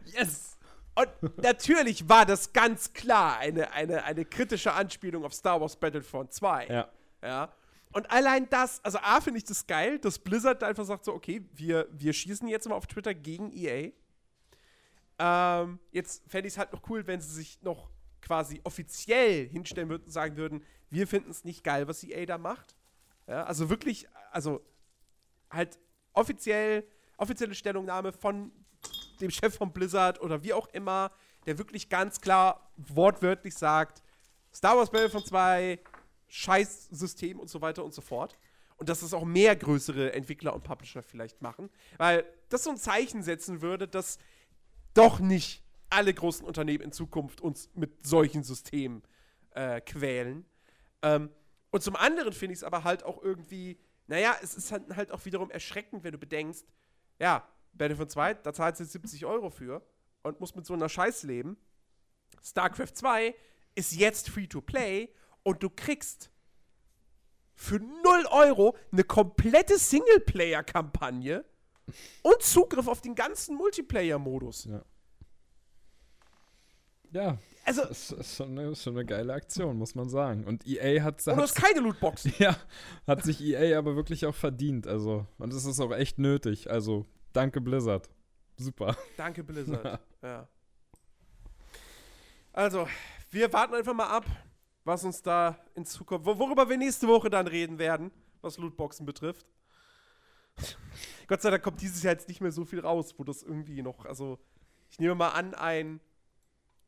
Yes! Und natürlich war das ganz klar eine, eine, eine kritische Anspielung auf Star Wars Battlefront 2. Ja. Ja. Und allein das, also A, finde ich das geil, dass Blizzard einfach sagt so, okay, wir, wir schießen jetzt mal auf Twitter gegen EA. Ähm, jetzt fände ich es halt noch cool, wenn sie sich noch quasi offiziell hinstellen würden und sagen würden, wir finden es nicht geil, was EA da macht. Ja, also wirklich, also halt offiziell, offizielle Stellungnahme von dem Chef von Blizzard oder wie auch immer, der wirklich ganz klar wortwörtlich sagt, Star Wars Battlefront 2, Scheißsystem und so weiter und so fort. Und dass es auch mehr größere Entwickler und Publisher vielleicht machen. Weil das so ein Zeichen setzen würde, dass doch nicht alle großen Unternehmen in Zukunft uns mit solchen Systemen äh, quälen. Ähm, und zum anderen finde ich es aber halt auch irgendwie, naja, es ist halt, halt auch wiederum erschreckend, wenn du bedenkst, ja, Battlefront 2, da zahlst du jetzt 70 Euro für und musst mit so einer Scheiß leben. StarCraft 2 ist jetzt free to play und du kriegst für 0 Euro eine komplette Singleplayer-Kampagne und Zugriff auf den ganzen Multiplayer-Modus. Ja. Ja, Also, das ist schon eine, schon eine geile Aktion, muss man sagen. Und EA hat, und du hast keine Lootboxen. ja, hat sich EA aber wirklich auch verdient. Also, und es ist auch echt nötig. Also, danke Blizzard. Super. Danke, Blizzard. ja. Also, wir warten einfach mal ab, was uns da in Zukunft, wo- worüber wir nächste Woche dann reden werden, was Lootboxen betrifft. Gott sei Dank kommt dieses Jahr jetzt nicht mehr so viel raus, wo das irgendwie noch, also, ich nehme mal an, ein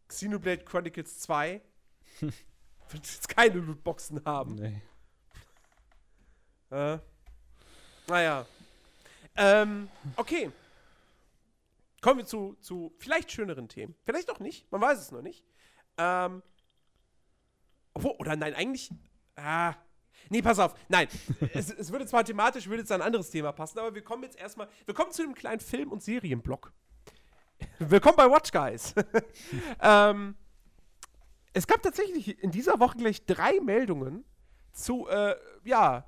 Xenoblade Chronicles 2 wird jetzt keine Lootboxen haben. Nee. Äh, naja. Ähm, okay. Kommen wir zu, zu vielleicht schöneren Themen. Vielleicht auch nicht. Man weiß es noch nicht. Ähm, obwohl, oder nein, eigentlich. Ah. Nee, pass auf. Nein. es, es würde zwar thematisch, würde jetzt ein anderes Thema passen, aber wir kommen jetzt erstmal. Wir kommen zu einem kleinen Film- und Serienblock. Willkommen bei Watch Guys. ähm, es gab tatsächlich in dieser Woche gleich drei Meldungen zu, äh, ja,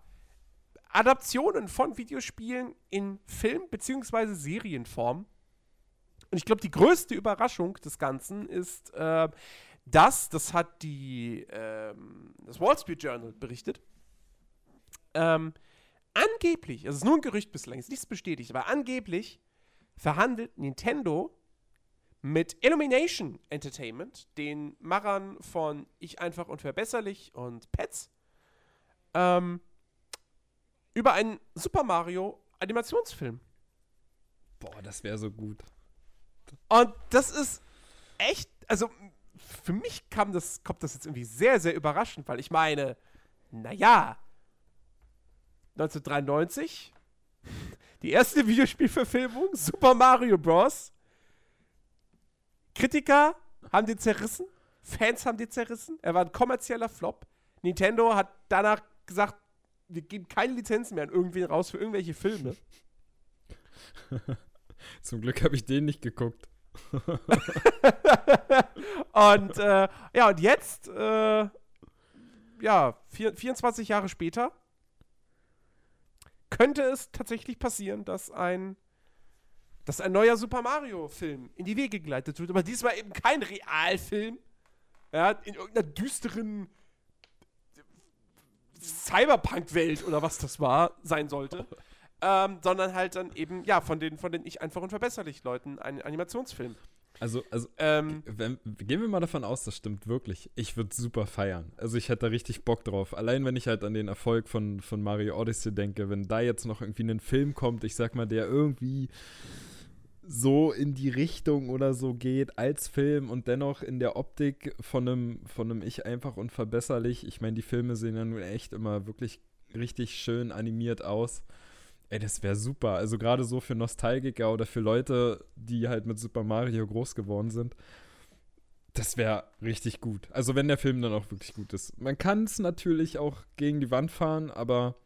Adaptionen von Videospielen in Film- bzw. Serienform. Und ich glaube, die größte Überraschung des Ganzen ist, äh, dass, das hat die, ähm, das Wall Street Journal berichtet, ähm, angeblich, also es ist nur ein Gerücht bislang, ist nichts bestätigt, aber angeblich verhandelt Nintendo mit Illumination Entertainment, den Machern von Ich einfach und verbesserlich und Pets, ähm, über einen Super Mario Animationsfilm. Boah, das wäre so gut. Und das ist echt, also für mich kam das, kommt das jetzt irgendwie sehr, sehr überraschend, weil ich meine, naja, 1993, die erste Videospielverfilmung, Super Mario Bros. Kritiker haben den zerrissen, Fans haben den zerrissen, er war ein kommerzieller Flop. Nintendo hat danach gesagt, wir geben keine Lizenzen mehr an irgendwen raus für irgendwelche Filme. Zum Glück habe ich den nicht geguckt. und äh, ja, und jetzt, äh, ja, vier, 24 Jahre später, könnte es tatsächlich passieren, dass ein dass ein neuer Super Mario-Film in die Wege geleitet wird, aber diesmal eben kein Realfilm, ja, in irgendeiner düsteren Cyberpunk-Welt oder was das war, sein sollte. Ähm, sondern halt dann eben, ja, von den, von den ich einfach unverbesserlich Leuten ein Animationsfilm. Also, also ähm, wenn, gehen wir mal davon aus, das stimmt wirklich. Ich würde super feiern. Also ich hätte da richtig Bock drauf. Allein wenn ich halt an den Erfolg von, von Mario Odyssey denke, wenn da jetzt noch irgendwie ein Film kommt, ich sag mal, der irgendwie so in die Richtung oder so geht als Film und dennoch in der Optik von einem, von einem Ich einfach unverbesserlich. Ich meine, die Filme sehen ja nun echt immer wirklich richtig schön animiert aus. Ey, das wäre super. Also gerade so für Nostalgiker oder für Leute, die halt mit Super Mario groß geworden sind. Das wäre richtig gut. Also wenn der Film dann auch wirklich gut ist. Man kann es natürlich auch gegen die Wand fahren, aber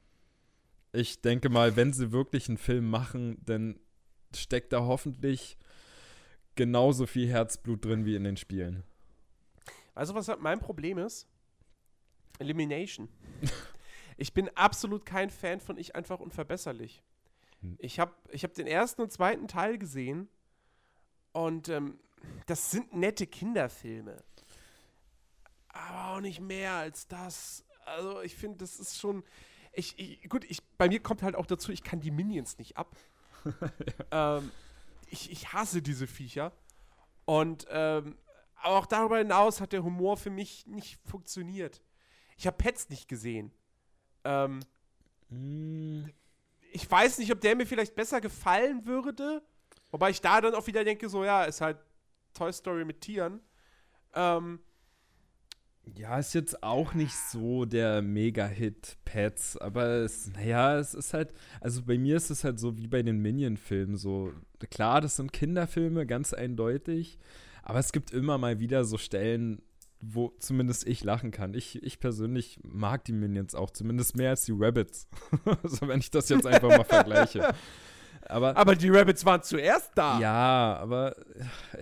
ich denke mal, wenn sie wirklich einen Film machen, dann steckt da hoffentlich genauso viel Herzblut drin wie in den Spielen. Also was mein Problem ist? Elimination. Ich bin absolut kein Fan von Ich einfach unverbesserlich. Hm. Ich habe ich hab den ersten und zweiten Teil gesehen und ähm, das sind nette Kinderfilme. Aber auch nicht mehr als das. Also ich finde, das ist schon. Ich, ich, gut, ich, bei mir kommt halt auch dazu, ich kann die Minions nicht ab. ja. ähm, ich, ich hasse diese Viecher. Und ähm, aber auch darüber hinaus hat der Humor für mich nicht funktioniert. Ich habe Pets nicht gesehen. Ähm, mm. Ich weiß nicht, ob der mir vielleicht besser gefallen würde. Wobei ich da dann auch wieder denke, so, ja, ist halt Toy Story mit Tieren. Ähm, ja, ist jetzt auch nicht so der Mega-Hit Pets, aber es, naja, es ist halt, also bei mir ist es halt so wie bei den Minion-Filmen so. Klar, das sind Kinderfilme, ganz eindeutig, aber es gibt immer mal wieder so Stellen, wo zumindest ich lachen kann. Ich, ich persönlich mag die Minions auch, zumindest mehr als die Rabbits. also wenn ich das jetzt einfach mal vergleiche. Aber, aber die Rabbits waren zuerst da. Ja, aber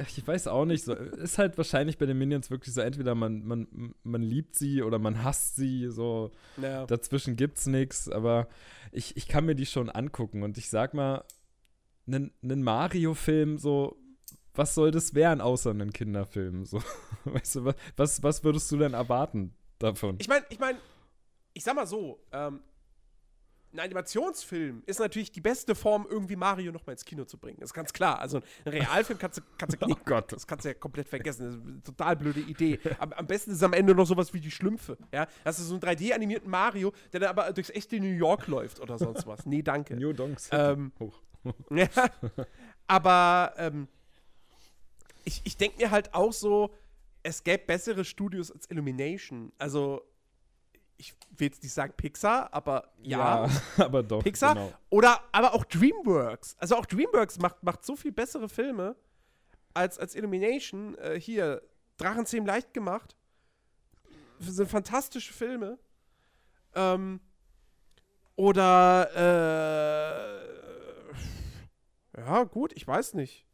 ich weiß auch nicht. So, ist halt wahrscheinlich bei den Minions wirklich so, entweder man, man, man liebt sie oder man hasst sie. So ja. dazwischen gibt's nichts. Aber ich, ich kann mir die schon angucken. Und ich sag mal, einen Mario-Film, so was soll das werden, außer einen Kinderfilm? So, weißt du, was, was würdest du denn erwarten davon? Ich meine, ich meine, ich sag mal so, ähm, ein Animationsfilm ist natürlich die beste Form, irgendwie Mario noch mal ins Kino zu bringen. Das ist ganz klar. Also ein Realfilm kannst du, kannst du oh Gott. das kannst du ja komplett vergessen. Das ist eine total blöde Idee. Am, am besten ist am Ende noch sowas wie die Schlümpfe. Ja? Das ist so ein 3D-animierten Mario, der dann aber durchs echte New York läuft oder sonst was. Nee, danke. New Donks. Ähm, Hoch. ja, aber ähm, ich, ich denke mir halt auch so, es gäbe bessere Studios als Illumination. Also, ich will jetzt nicht sagen Pixar, aber ja. ja aber doch. Pixar. Genau. Oder aber auch DreamWorks. Also auch DreamWorks macht, macht so viel bessere Filme als, als Illumination. Äh, hier, Drachenzähmen leicht gemacht. Das sind fantastische Filme. Ähm, oder, äh, ja, gut, ich weiß nicht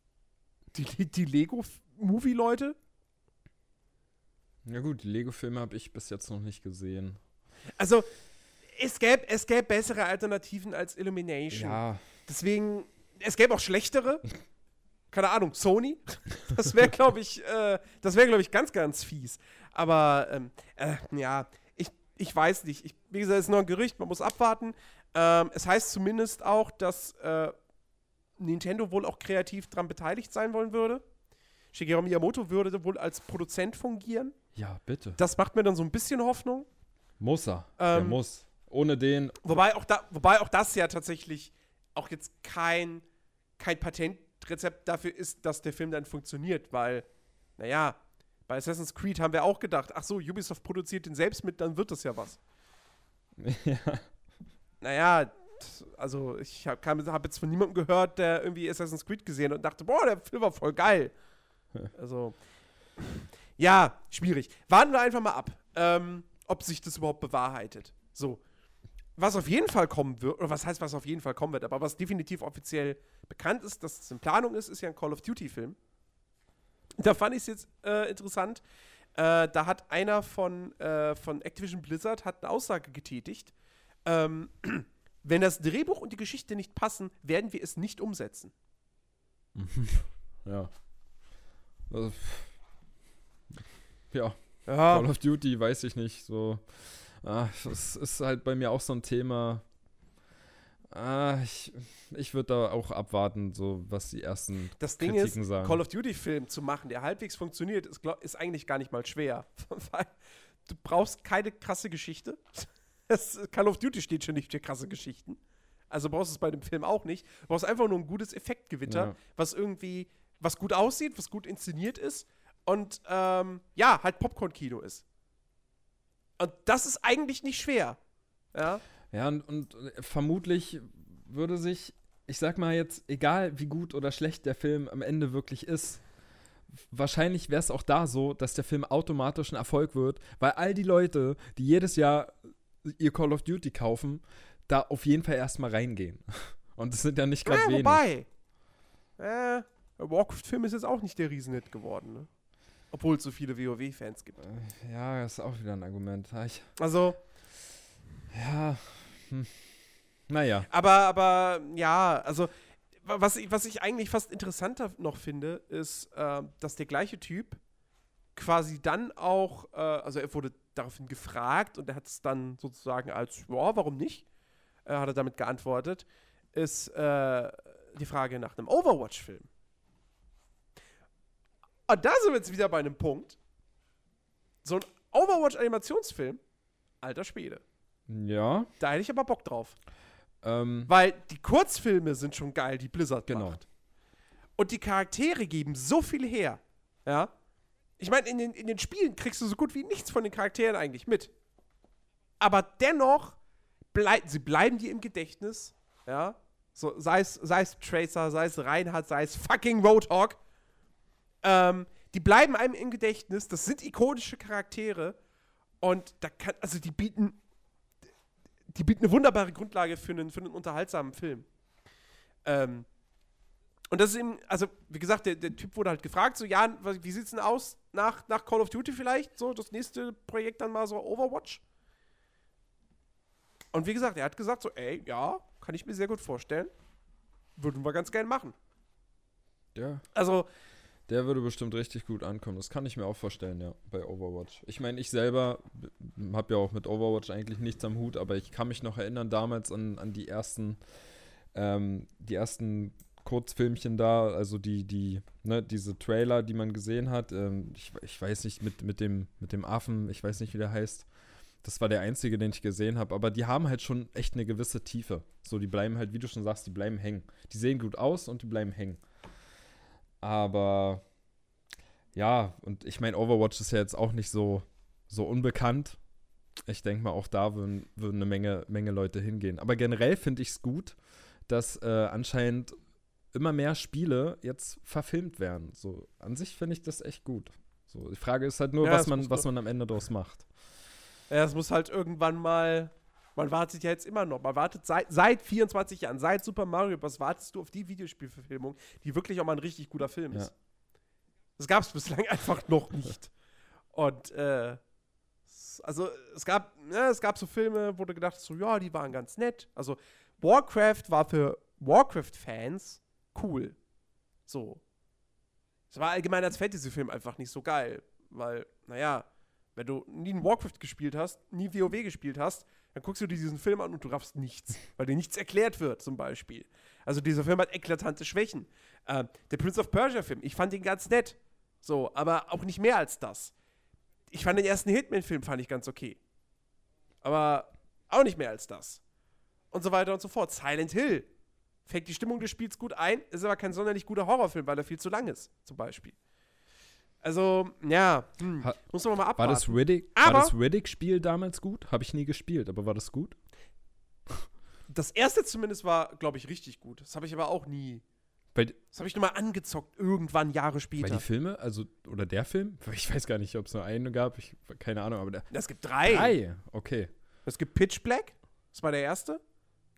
die, die Lego-Movie-Leute? Ja gut, die Lego-Filme habe ich bis jetzt noch nicht gesehen. Also, es gäbe, es gäbe bessere Alternativen als Illumination. Ja. Deswegen, es gäbe auch schlechtere. Keine Ahnung, Sony. Das wäre, glaube ich, äh, das wäre, glaube ich, ganz, ganz fies. Aber, ähm, äh, ja, ich, ich weiß nicht. Ich, wie gesagt, es ist nur ein Gerücht, man muss abwarten. Ähm, es heißt zumindest auch, dass äh, Nintendo wohl auch kreativ daran beteiligt sein wollen würde. Shigeru Miyamoto würde wohl als Produzent fungieren. Ja, bitte. Das macht mir dann so ein bisschen Hoffnung. Muss er. Ähm, er muss. Ohne den. Wobei auch, da, wobei auch das ja tatsächlich auch jetzt kein, kein Patentrezept dafür ist, dass der Film dann funktioniert, weil, naja, bei Assassin's Creed haben wir auch gedacht, ach so, Ubisoft produziert den selbst mit, dann wird das ja was. Ja. Naja, also ich habe hab jetzt von niemandem gehört, der irgendwie Assassin's Creed gesehen hat und dachte, boah, der Film war voll geil. also, ja, schwierig. Warten wir einfach mal ab, ähm, ob sich das überhaupt bewahrheitet. So. Was auf jeden Fall kommen wird, oder was heißt, was auf jeden Fall kommen wird, aber was definitiv offiziell bekannt ist, dass es in Planung ist, ist ja ein Call of Duty-Film. Da fand ich es jetzt äh, interessant. Äh, da hat einer von, äh, von Activision Blizzard hat eine Aussage getätigt. Ähm, wenn das Drehbuch und die Geschichte nicht passen, werden wir es nicht umsetzen. ja. Also, ja. Ja, Call of Duty, weiß ich nicht. So, ah, das ist halt bei mir auch so ein Thema. Ah, ich ich würde da auch abwarten, so was die ersten das Ding Kritiken ist, sagen. Call of Duty-Film zu machen, der halbwegs funktioniert, ist, glaub, ist eigentlich gar nicht mal schwer. Du brauchst keine krasse Geschichte. Das, Call of Duty steht schon nicht für krasse Geschichten. Also brauchst du es bei dem Film auch nicht. Du brauchst einfach nur ein gutes Effektgewitter, Ja. was irgendwie, was gut aussieht, was gut inszeniert ist und ähm, ja, halt Popcorn-Kino ist. Und das ist eigentlich nicht schwer. Ja. Ja, und, und vermutlich würde sich, ich sag mal jetzt, egal wie gut oder schlecht der Film am Ende wirklich ist, wahrscheinlich wäre es auch da so, dass der Film automatisch ein Erfolg wird, weil all die Leute, die jedes Jahr ihr Call of Duty kaufen, da auf jeden Fall erstmal reingehen. Und das sind ja nicht gerade ja wenig. wobei, äh, der Warcraft-Film ist jetzt auch nicht der Riesenhit geworden, ne? Obwohl es so viele WoW-Fans gibt. Ja, das ist auch wieder ein Argument. Ah, Ich, Also, ja, hm. naja. aber, aber, ja, also, wa- was ich, was ich eigentlich fast interessanter noch finde, ist, äh, dass der gleiche Typ quasi dann auch, äh, also er wurde daraufhin gefragt und er hat es dann sozusagen als, ja, warum nicht, äh, hat er damit geantwortet, ist äh, die Frage nach einem Overwatch-Film. Und da sind wir jetzt wieder bei einem Punkt. So ein Overwatch-Animationsfilm, alter Schwede. Ja, Da hätte ich aber Bock drauf. ähm, Weil die Kurzfilme sind schon geil, die Blizzard Genau. macht. Und die Charaktere geben so viel her. Ja. Ich meine, in den, in den Spielen kriegst du so gut wie nichts von den Charakteren eigentlich mit. Aber dennoch, blei sie bleiben dir im Gedächtnis. Ja. So, sei es, sei es Tracer, sei es Reinhardt, sei es fucking Roadhog. Ähm, die bleiben einem im Gedächtnis. Das sind ikonische Charaktere. Und da kann, also die bieten die bieten eine wunderbare Grundlage für einen, für einen unterhaltsamen Film. Ähm, und das ist eben, also wie gesagt, der, der Typ wurde halt gefragt, so, ja, wie sieht's denn aus nach, nach Call of Duty vielleicht? So, das nächste Projekt dann mal so Overwatch. Und wie gesagt, er hat gesagt so, ey, ja, kann ich mir sehr gut vorstellen. Würden wir ganz gern machen. ja. Also, Der würde bestimmt richtig gut ankommen. Das kann ich mir auch vorstellen, ja, bei Overwatch. Ich meine, ich selber habe ja auch mit Overwatch eigentlich nichts am Hut, aber ich kann mich noch erinnern damals an, an die ersten, ähm, die ersten Kurzfilmchen da, also die, die, ne, diese Trailer, die man gesehen hat. Ähm, ich, ich weiß nicht, mit, mit, dem, mit dem Affen, ich weiß nicht, wie der heißt. Das war der einzige, den ich gesehen habe, aber die haben halt schon echt eine gewisse Tiefe. So, die bleiben halt, wie du schon sagst, die bleiben hängen. Die sehen gut aus und die bleiben hängen. Aber ja, und ich meine, Overwatch ist ja jetzt auch nicht so, so unbekannt. Ich denke mal, auch da würden, würden eine Menge, Menge Leute hingehen. Aber generell finde ich es gut, dass äh, anscheinend immer mehr Spiele jetzt verfilmt werden. So, an sich finde ich das echt gut. So, die Frage ist halt nur, Ja, was, man, was man am Ende daraus macht. ja, es muss halt irgendwann mal. Man wartet ja jetzt immer noch. Man wartet seit, seit 24 Jahren, seit Super Mario Bros. wartest du auf die Videospielverfilmung, die wirklich auch mal ein richtig guter Film Ja. ist. Das gab es bislang einfach noch nicht. Und äh, also es gab, ne, es gab so Filme, wo du gedacht hast, so ja, die waren ganz nett. Also Warcraft war für Warcraft-Fans cool. So. Es war allgemein als Fantasy-Film einfach nicht so geil. Weil, naja, wenn du nie ein Warcraft gespielt hast, nie WoW gespielt hast, dann guckst du dir diesen Film an und du raffst nichts, weil dir nichts erklärt wird, zum Beispiel. Also dieser Film hat eklatante Schwächen. Äh, der Prince of Persia-Film, ich fand ihn ganz nett. So, aber auch nicht mehr als das. Ich fand den ersten Hitman-Film fand ich ganz okay. Aber auch nicht mehr als das. Und so weiter und so fort. Silent Hill fängt die Stimmung des Spiels gut ein, ist aber kein sonderlich guter Horrorfilm, weil er viel zu lang ist, zum Beispiel. Also, ja, hm, Ha- muss man mal War abwarten. das Riddick, war Aber- das Riddick-Spiel damals gut? Habe ich nie gespielt, aber war das gut? Das erste zumindest war, glaube ich, richtig gut. Das habe ich aber auch nie. Weil, Das habe ich nur mal angezockt, irgendwann Jahre weil später. die Filme, also, oder der Film? Ich weiß gar nicht, ob es nur einen gab, ich, keine Ahnung, aber der. Es gibt drei. Drei, okay. Es gibt Pitch Black, das war der erste.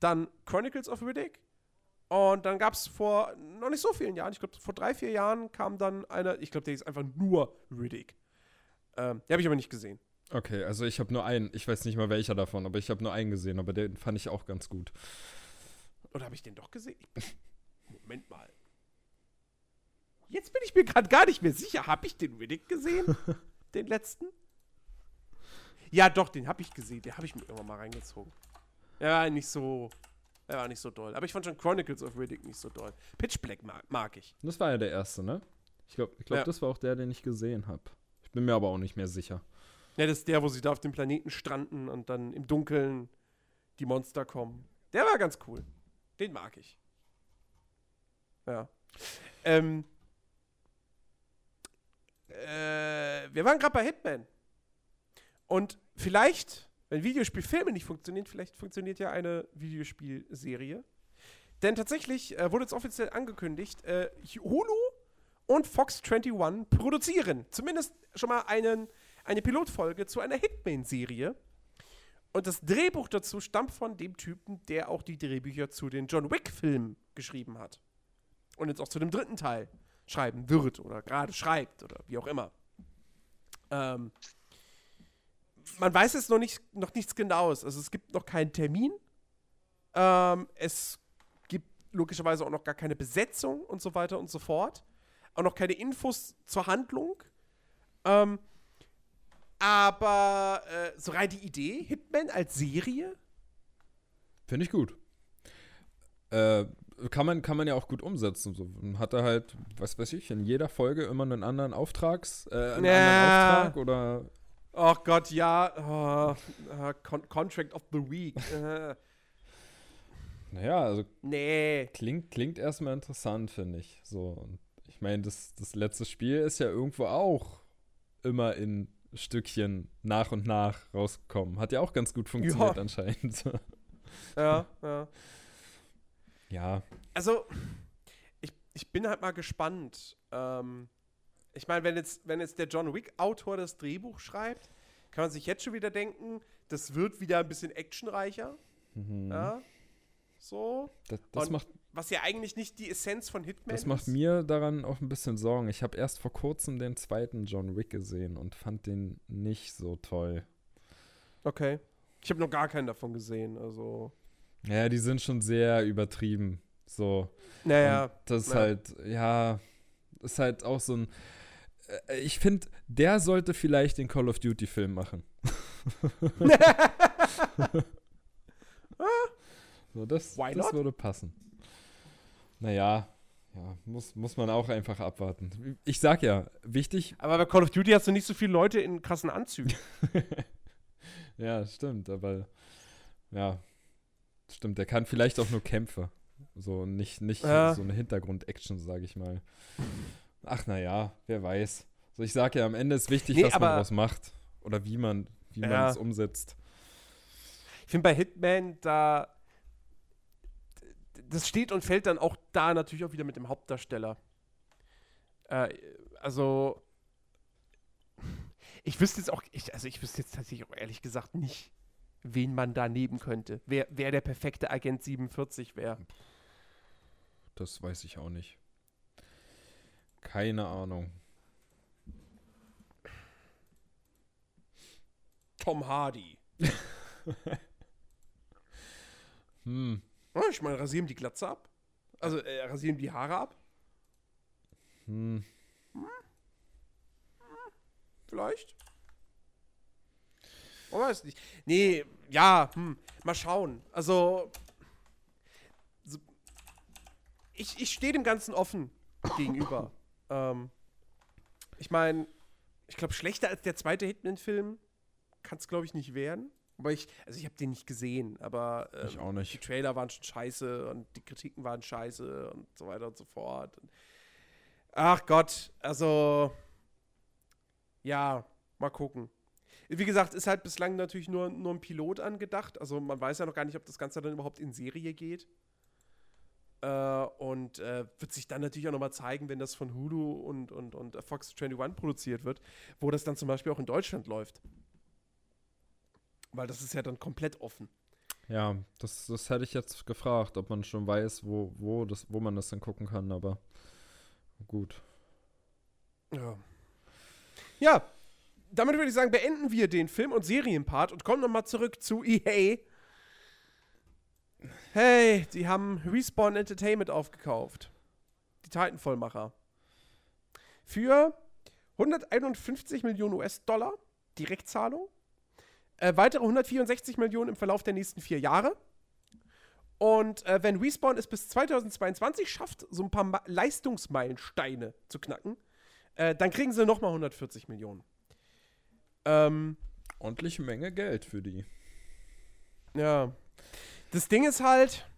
Dann Chronicles of Riddick. Und dann gab es vor noch nicht so vielen Jahren, ich glaube vor drei, vier Jahren kam dann einer, ich glaube, der ist einfach nur Riddick. Ähm, den habe ich aber nicht gesehen. Okay, also ich habe nur einen, ich weiß nicht mal welcher davon, aber ich habe nur einen gesehen, aber den fand ich auch ganz gut. Oder habe ich den doch gesehen? Moment mal. Jetzt bin ich mir gerade gar nicht mehr sicher. Habe ich den Riddick gesehen? den letzten? Ja, doch, den habe ich gesehen. Den habe ich mir irgendwann mal reingezogen. War nicht so. Er war nicht so doll. Aber ich fand schon Chronicles of Riddick nicht so doll. Pitch Black mag, mag ich. Das war ja der erste, ne? Ich glaube, ich glaub, Ja. das war auch der, den ich gesehen habe. Ich bin mir aber auch nicht mehr sicher. Ja, das ist der, wo sie da auf dem Planeten stranden und dann im Dunkeln die Monster kommen. Der war ganz cool. Den mag ich. Ja. Ähm. Äh, wir waren gerade bei Hitman. Und vielleicht, wenn Videospielfilme nicht funktionieren, vielleicht funktioniert ja eine Videospielserie. Denn tatsächlich äh, wurde jetzt offiziell angekündigt, äh, Hulu und Fox 21 produzieren zumindest schon mal einen, eine Pilotfolge zu einer Hitman-Serie. Und das Drehbuch dazu stammt von dem Typen, der auch die Drehbücher zu den John Wick-Filmen geschrieben hat. Und jetzt auch zu dem dritten Teil schreiben wird oder gerade schreibt oder wie auch immer. Ähm, man weiß jetzt noch, nicht, noch nichts Genaues. Also es gibt noch keinen Termin. Ähm, es gibt logischerweise auch noch gar keine Besetzung und so weiter und so fort. Auch noch keine Infos zur Handlung. Ähm, aber äh, so rein die Idee, Hitman als Serie, Finde ich gut. Äh, kann man, kann man ja auch gut umsetzen. So. Man Hat er halt, was weiß ich, in jeder Folge immer einen anderen Auftrags, äh, einen Ja. anderen Auftrag oder Oh Gott, ja. Oh, äh, Con Contract of the Week. äh, naja, also nee. klingt, klingt erstmal interessant, finde ich. So, und ich meine, das, das letzte Spiel ist ja irgendwo auch immer in Stückchen nach und nach rausgekommen. Hat ja auch ganz gut funktioniert Ja. anscheinend. Ja, ja. ja, Also, ich, ich bin halt mal gespannt. Ähm, ich meine, wenn jetzt, wenn jetzt der John Wick-Autor das Drehbuch schreibt, kann man sich jetzt schon wieder denken, das wird wieder ein bisschen actionreicher. mhm. Ja. So. das, das macht Was ja eigentlich nicht die Essenz von Hitman Das macht ist. mir daran auch ein bisschen Sorgen. Ich habe erst vor kurzem den zweiten John Wick gesehen und fand den nicht so toll. Okay. Ich habe noch gar keinen davon gesehen. Also. Ja, die sind schon sehr übertrieben. So. Naja. Und das ist ja. halt, ja, ist halt auch so ein. Äh, Ich finde, der sollte vielleicht den Call of Duty-Film machen. so, das, das würde passen. Naja, ja, muss, muss man auch einfach abwarten. Ich sag ja, wichtig, Aber bei Call of Duty hast du nicht so viele Leute in krassen Anzügen. Ja, stimmt, aber ja, stimmt, der kann vielleicht auch nur Kämpfe. So nicht, nicht Ja. so eine Hintergrund-Action, sage ich mal. Ach naja, wer weiß. So, ich sage ja, am Ende ist wichtig, Nee, was man daraus macht. Oder wie man, wie man Ja. es umsetzt. Ich finde bei Hitman, da. Das steht und fällt dann auch da natürlich auch wieder mit dem Hauptdarsteller. Äh, also. Ich wüsste jetzt auch, ich, also ich wüsste jetzt tatsächlich auch ehrlich gesagt nicht, wen man da nehmen könnte. Wer, wer der perfekte Agent 47 wäre. Das weiß ich auch nicht. Keine Ahnung. Tom Hardy. Hm, Ja, ich meine, rasieren die Glatze ab. Also, äh, rasieren die Haare ab. hm. Vielleicht. Man weiß nicht. Nee, ja, hm, mal schauen. Also, so, ich, ich stehe dem Ganzen offen gegenüber. Ähm, ich meine, ich glaube, schlechter als der zweite Hitman-Film kann es, glaube ich, nicht werden. Aber ich, also ich habe den nicht gesehen, aber ähm, Ich auch die nicht. Trailer waren schon scheiße und die Kritiken waren scheiße und so weiter und so fort. Ach Gott, also ja, mal gucken. Wie gesagt, ist halt bislang natürlich nur, nur ein Pilot angedacht. Also man weiß ja noch gar nicht, ob das Ganze dann überhaupt in Serie geht. Äh, und äh, wird sich dann natürlich auch nochmal zeigen, wenn das von Hulu und, und, und Fox 21 produziert wird, wo das dann zum Beispiel auch in Deutschland läuft. Weil das ist ja dann komplett offen. Ja, das, das hätte ich jetzt gefragt, ob man schon weiß, wo, wo, das, wo man das dann gucken kann, aber gut. Ja. Ja, damit würde ich sagen, beenden wir den Film- und Serienpart und kommen nochmal zurück zu EA. Hey, die haben Respawn Entertainment aufgekauft. Die Titanfall-Macher. für 151 Millionen US-Dollar Direktzahlung. Äh, weitere 164 Millionen im Verlauf der nächsten vier Jahre. Und äh, wenn Respawn es bis 2022 schafft, so ein paar Ma Leistungsmeilensteine zu knacken, äh, dann kriegen sie nochmal 140 Millionen. Ähm, Ordentliche Menge Geld für die. Ja. Das Ding ist halt,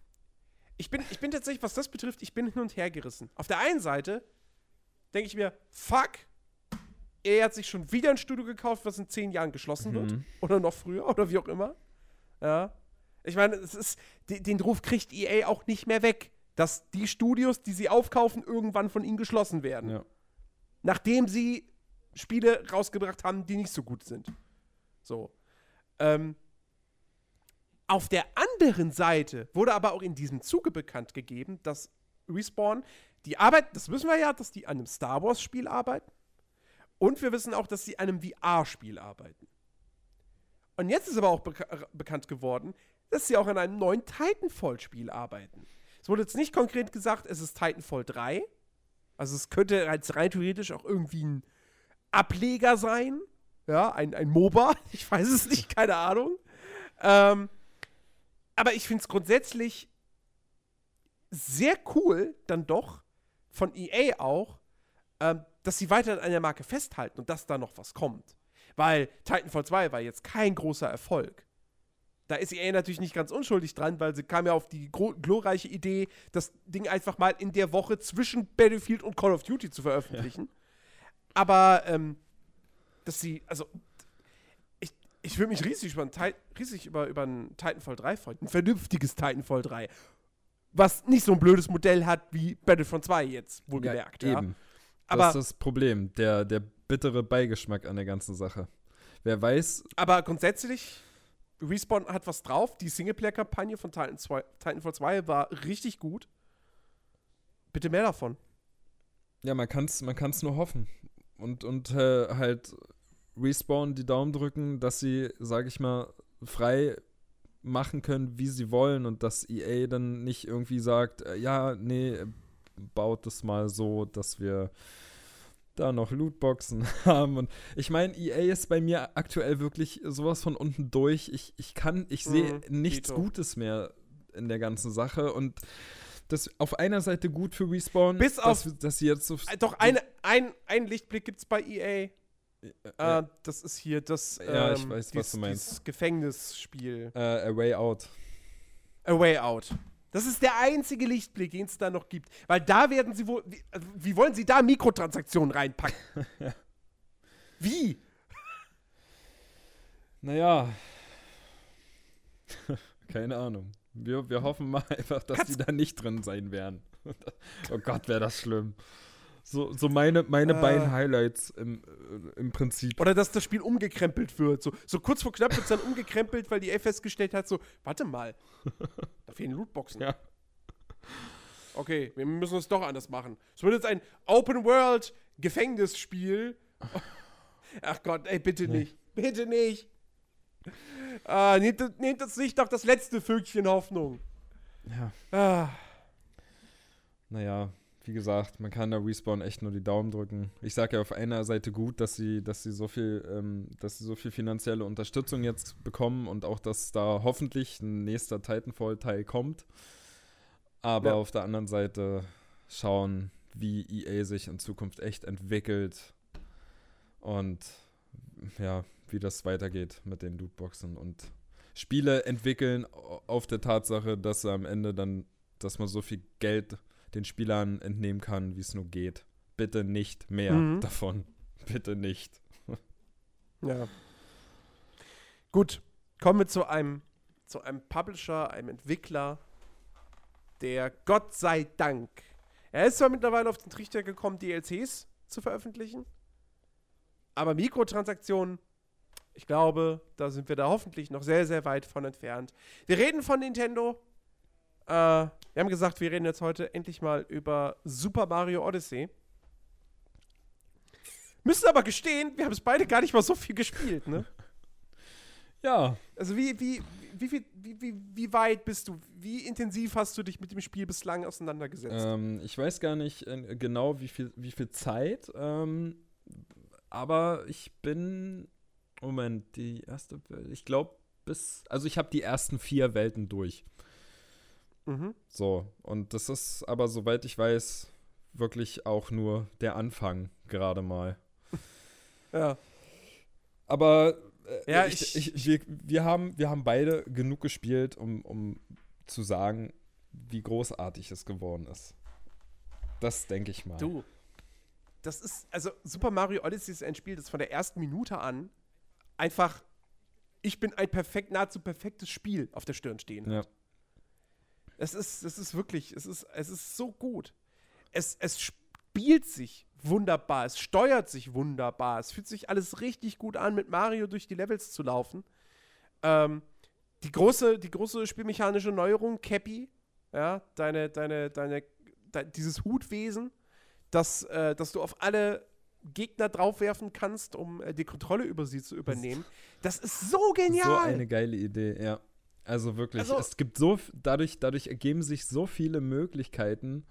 ich bin, ich bin tatsächlich, was das betrifft, ich bin hin und her gerissen. Auf der einen Seite denke ich mir, fuck, er hat sich schon wieder ein Studio gekauft, was in zehn Jahren geschlossen wird. Mhm. Oder noch früher, oder wie auch immer. Ja. Ich meine, es ist, den, den Ruf kriegt EA auch nicht mehr weg, dass die Studios, die sie aufkaufen, irgendwann von ihnen geschlossen werden. Ja. Nachdem sie Spiele rausgebracht haben, die nicht so gut sind. So. Ähm, auf der anderen Seite wurde aber auch in diesem Zuge bekannt gegeben, dass Respawn die Arbeit, das wissen wir ja, dass die an einem Star Wars-Spiel arbeiten. Und wir wissen auch, dass sie an einem VR-Spiel arbeiten. Und jetzt ist aber auch beka bekannt geworden, dass sie auch an einem neuen Titanfall-Spiel arbeiten. Es wurde jetzt nicht konkret gesagt, es ist Titanfall 3. Also es könnte als rein theoretisch auch irgendwie ein Ableger sein. Ja, ein, ein MOBA. Ich weiß es nicht, keine Ahnung. Ähm, aber ich finde es grundsätzlich sehr cool, dann doch, von EA auch, ähm, dass sie weiter an der Marke festhalten und dass da noch was kommt. Weil Titanfall 2 war jetzt kein großer Erfolg. Da ist EA natürlich nicht ganz unschuldig dran, weil sie kam ja auf die glorreiche Idee, das Ding einfach mal in der Woche zwischen Battlefield und Call of Duty zu veröffentlichen. Ja. Aber, ähm, dass sie, also, ich, würde mich riesig über, ein, riesig über, über ein Titanfall 3 freuen. Ein vernünftiges Titanfall 3. Was nicht so ein blödes Modell hat wie Battlefront 2 jetzt, wohlgemerkt. Ja, eben. Ja. Aber, das ist das Problem, der, der bittere Beigeschmack an der ganzen Sache. Wer weiß. Aber grundsätzlich, Respawn hat was drauf. Die Singleplayer-Kampagne von Titan 2, Titanfall 2 war richtig gut. Bitte mehr davon. Ja, man kann es man kann's nur hoffen. Und, und äh, halt Respawn die Daumen drücken, dass sie, sag ich mal, frei machen können, wie sie wollen und dass EA dann nicht irgendwie sagt, äh, ja, nee, baut es mal so, dass wir da noch Lootboxen haben. Und ich meine, EA ist bei mir aktuell wirklich sowas von unten durch. Ich, ich kann, ich sehe mhm, nichts Tito. Gutes mehr in der ganzen Sache. Und das auf einer Seite gut für Respawn, bis auf, dass, dass sie jetzt so. Äh, doch, eine, ein, ein Lichtblick gibt es bei EA. Ja. Uh, das ist hier das ja, ähm, weiß, dies, meinst. Gefängnisspiel. Uh, A Way Out. A Way Out. Das ist der einzige Lichtblick, den es da noch gibt. Weil da werden sie wohl. Wie, also, wie wollen sie da Mikrotransaktionen reinpacken? ja. Wie? Naja. Keine Ahnung. Wir, wir hoffen mal einfach, dass Katz die da nicht drin sein werden. oh Gott, wäre das schlimm. So, so meine, meine äh, beiden Highlights im, äh, im Prinzip. Oder dass das Spiel umgekrempelt wird. So, so kurz vor knapp wird es dann umgekrempelt, weil die F festgestellt hat, so, warte mal, da fehlen Lootboxen. Ja. Okay, wir müssen es doch anders machen. Es wird jetzt ein Open-World-Gefängnisspiel. Ach Gott, ey, bitte nee. nicht. Bitte nicht. Ah, nehmt, nehmt das nicht doch das letzte Vögchen Hoffnung. Ja. Ah. Naja, wie gesagt, man kann da Respawn echt nur die Daumen drücken. Ich sage ja auf einer Seite gut, dass sie, dass sie so viel, ähm, dass sie so viel finanzielle Unterstützung jetzt bekommen und auch, dass da hoffentlich ein nächster Titanfall-Teil kommt. Aber ja. auf der anderen Seite schauen, wie EA sich in Zukunft echt entwickelt und ja, wie das weitergeht mit den Lootboxen und Spiele entwickeln auf der Tatsache, dass sie am Ende dann, dass man so viel Geld den Spielern entnehmen kann, wie es nur geht. Bitte nicht mehr mhm. davon. Bitte nicht. ja. Gut, kommen wir zu einem, zu einem Publisher, einem Entwickler, der Gott sei Dank, er ist zwar mittlerweile auf den Trichter gekommen, DLCs zu veröffentlichen, aber Mikrotransaktionen, ich glaube, da sind wir da hoffentlich noch sehr, sehr weit von entfernt. Wir reden von Nintendo, äh, wir haben gesagt, wir reden jetzt heute endlich mal über Super Mario Odyssey. Müssen aber gestehen, wir haben es beide gar nicht mal so viel gespielt, ne? Ja. Also wie, wie, wie, viel, wie, wie, wie weit bist du? Wie intensiv hast du dich mit dem Spiel bislang auseinandergesetzt? Ähm, ich weiß gar nicht äh, genau, wie viel, wie viel Zeit, ähm, aber ich bin. Moment, die erste Welt. Ich glaube, bis. Also, ich habe die ersten vier Welten durch. Mhm. So, und das ist aber, soweit ich weiß, wirklich auch nur der Anfang gerade mal. Ja. Aber äh, Ja, ich, ich- ich, wir, wir, haben, wir haben beide genug gespielt, um, um zu sagen, wie großartig es geworden ist. Das denke ich mal. Du. Das ist, also Super Mario Odyssey ist ein Spiel, das von der ersten Minute an einfach, ich bin ein perfekt, nahezu perfektes Spiel auf der Stirn stehen. Ja. Es ist, es ist wirklich, es ist, es ist so gut. Es, es spielt sich wunderbar, es steuert sich wunderbar, es fühlt sich alles richtig gut an, mit Mario durch die Levels zu laufen. Ähm, die große, die große spielmechanische Neuerung, Cappy, ja, deine, deine, deine, de, dieses Hutwesen, das, äh, dass du auf alle Gegner draufwerfen kannst, um äh, die Kontrolle über sie zu übernehmen. Das ist so genial. So eine geile Idee, ja. Also wirklich, Also- es gibt so, dadurch, dadurch ergeben sich so viele Möglichkeiten.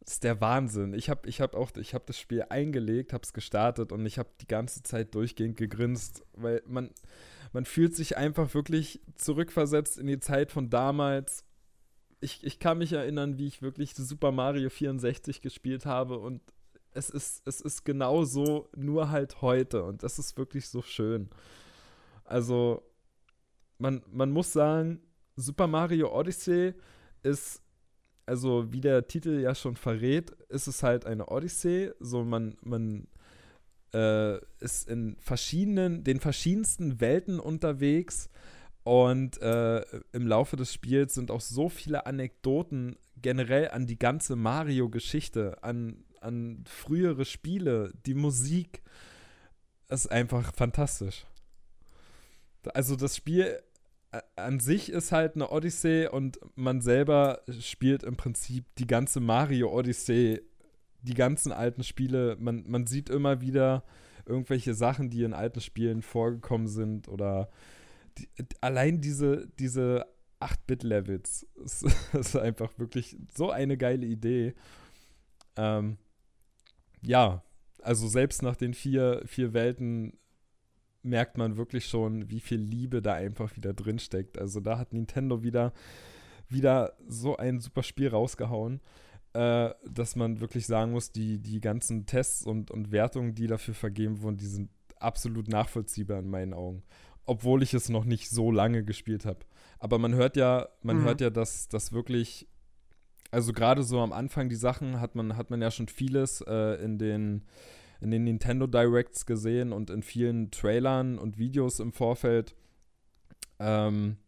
Das ist der Wahnsinn. Ich habe ich hab auch, ich habe das Spiel eingelegt, habe es gestartet und ich habe die ganze Zeit durchgehend gegrinst, weil man, man fühlt sich einfach wirklich zurückversetzt in die Zeit von damals. Ich, ich kann mich erinnern, wie ich wirklich Super Mario 64 gespielt habe und es ist, es ist genau so, nur halt heute und das ist wirklich so schön. Also, man, man muss sagen, Super Mario Odyssey ist, also wie der Titel ja schon verrät, ist es halt eine Odyssee. So, man, man äh, ist in verschiedenen, den verschiedensten Welten unterwegs. Und äh, im Laufe des Spiels sind auch so viele Anekdoten generell an die ganze Mario-Geschichte, an, an frühere Spiele, die Musik. ist einfach fantastisch. Also das Spiel äh, an sich ist halt eine Odyssee und man selber spielt im Prinzip die ganze Mario Odyssee, die ganzen alten Spiele. Man, man sieht immer wieder irgendwelche Sachen, die in alten Spielen vorgekommen sind oder die, allein diese, diese 8-Bit-Levels ist, ist einfach wirklich so eine geile Idee. Ähm, ja, also selbst nach den vier, vier Welten merkt man wirklich schon, wie viel Liebe da einfach wieder drin steckt. Also da hat Nintendo wieder, wieder so ein super Spiel rausgehauen, äh, dass man wirklich sagen muss, die, die ganzen Tests und, und Wertungen, die dafür vergeben wurden, die sind absolut nachvollziehbar in meinen Augen. Obwohl ich es noch nicht so lange gespielt habe. Aber man hört ja, man Mhm. hört ja, dass das wirklich, also gerade so am Anfang die Sachen hat man, hat man ja schon vieles äh, in den in den Nintendo Directs gesehen und in vielen Trailern und Videos im Vorfeld. Ähm,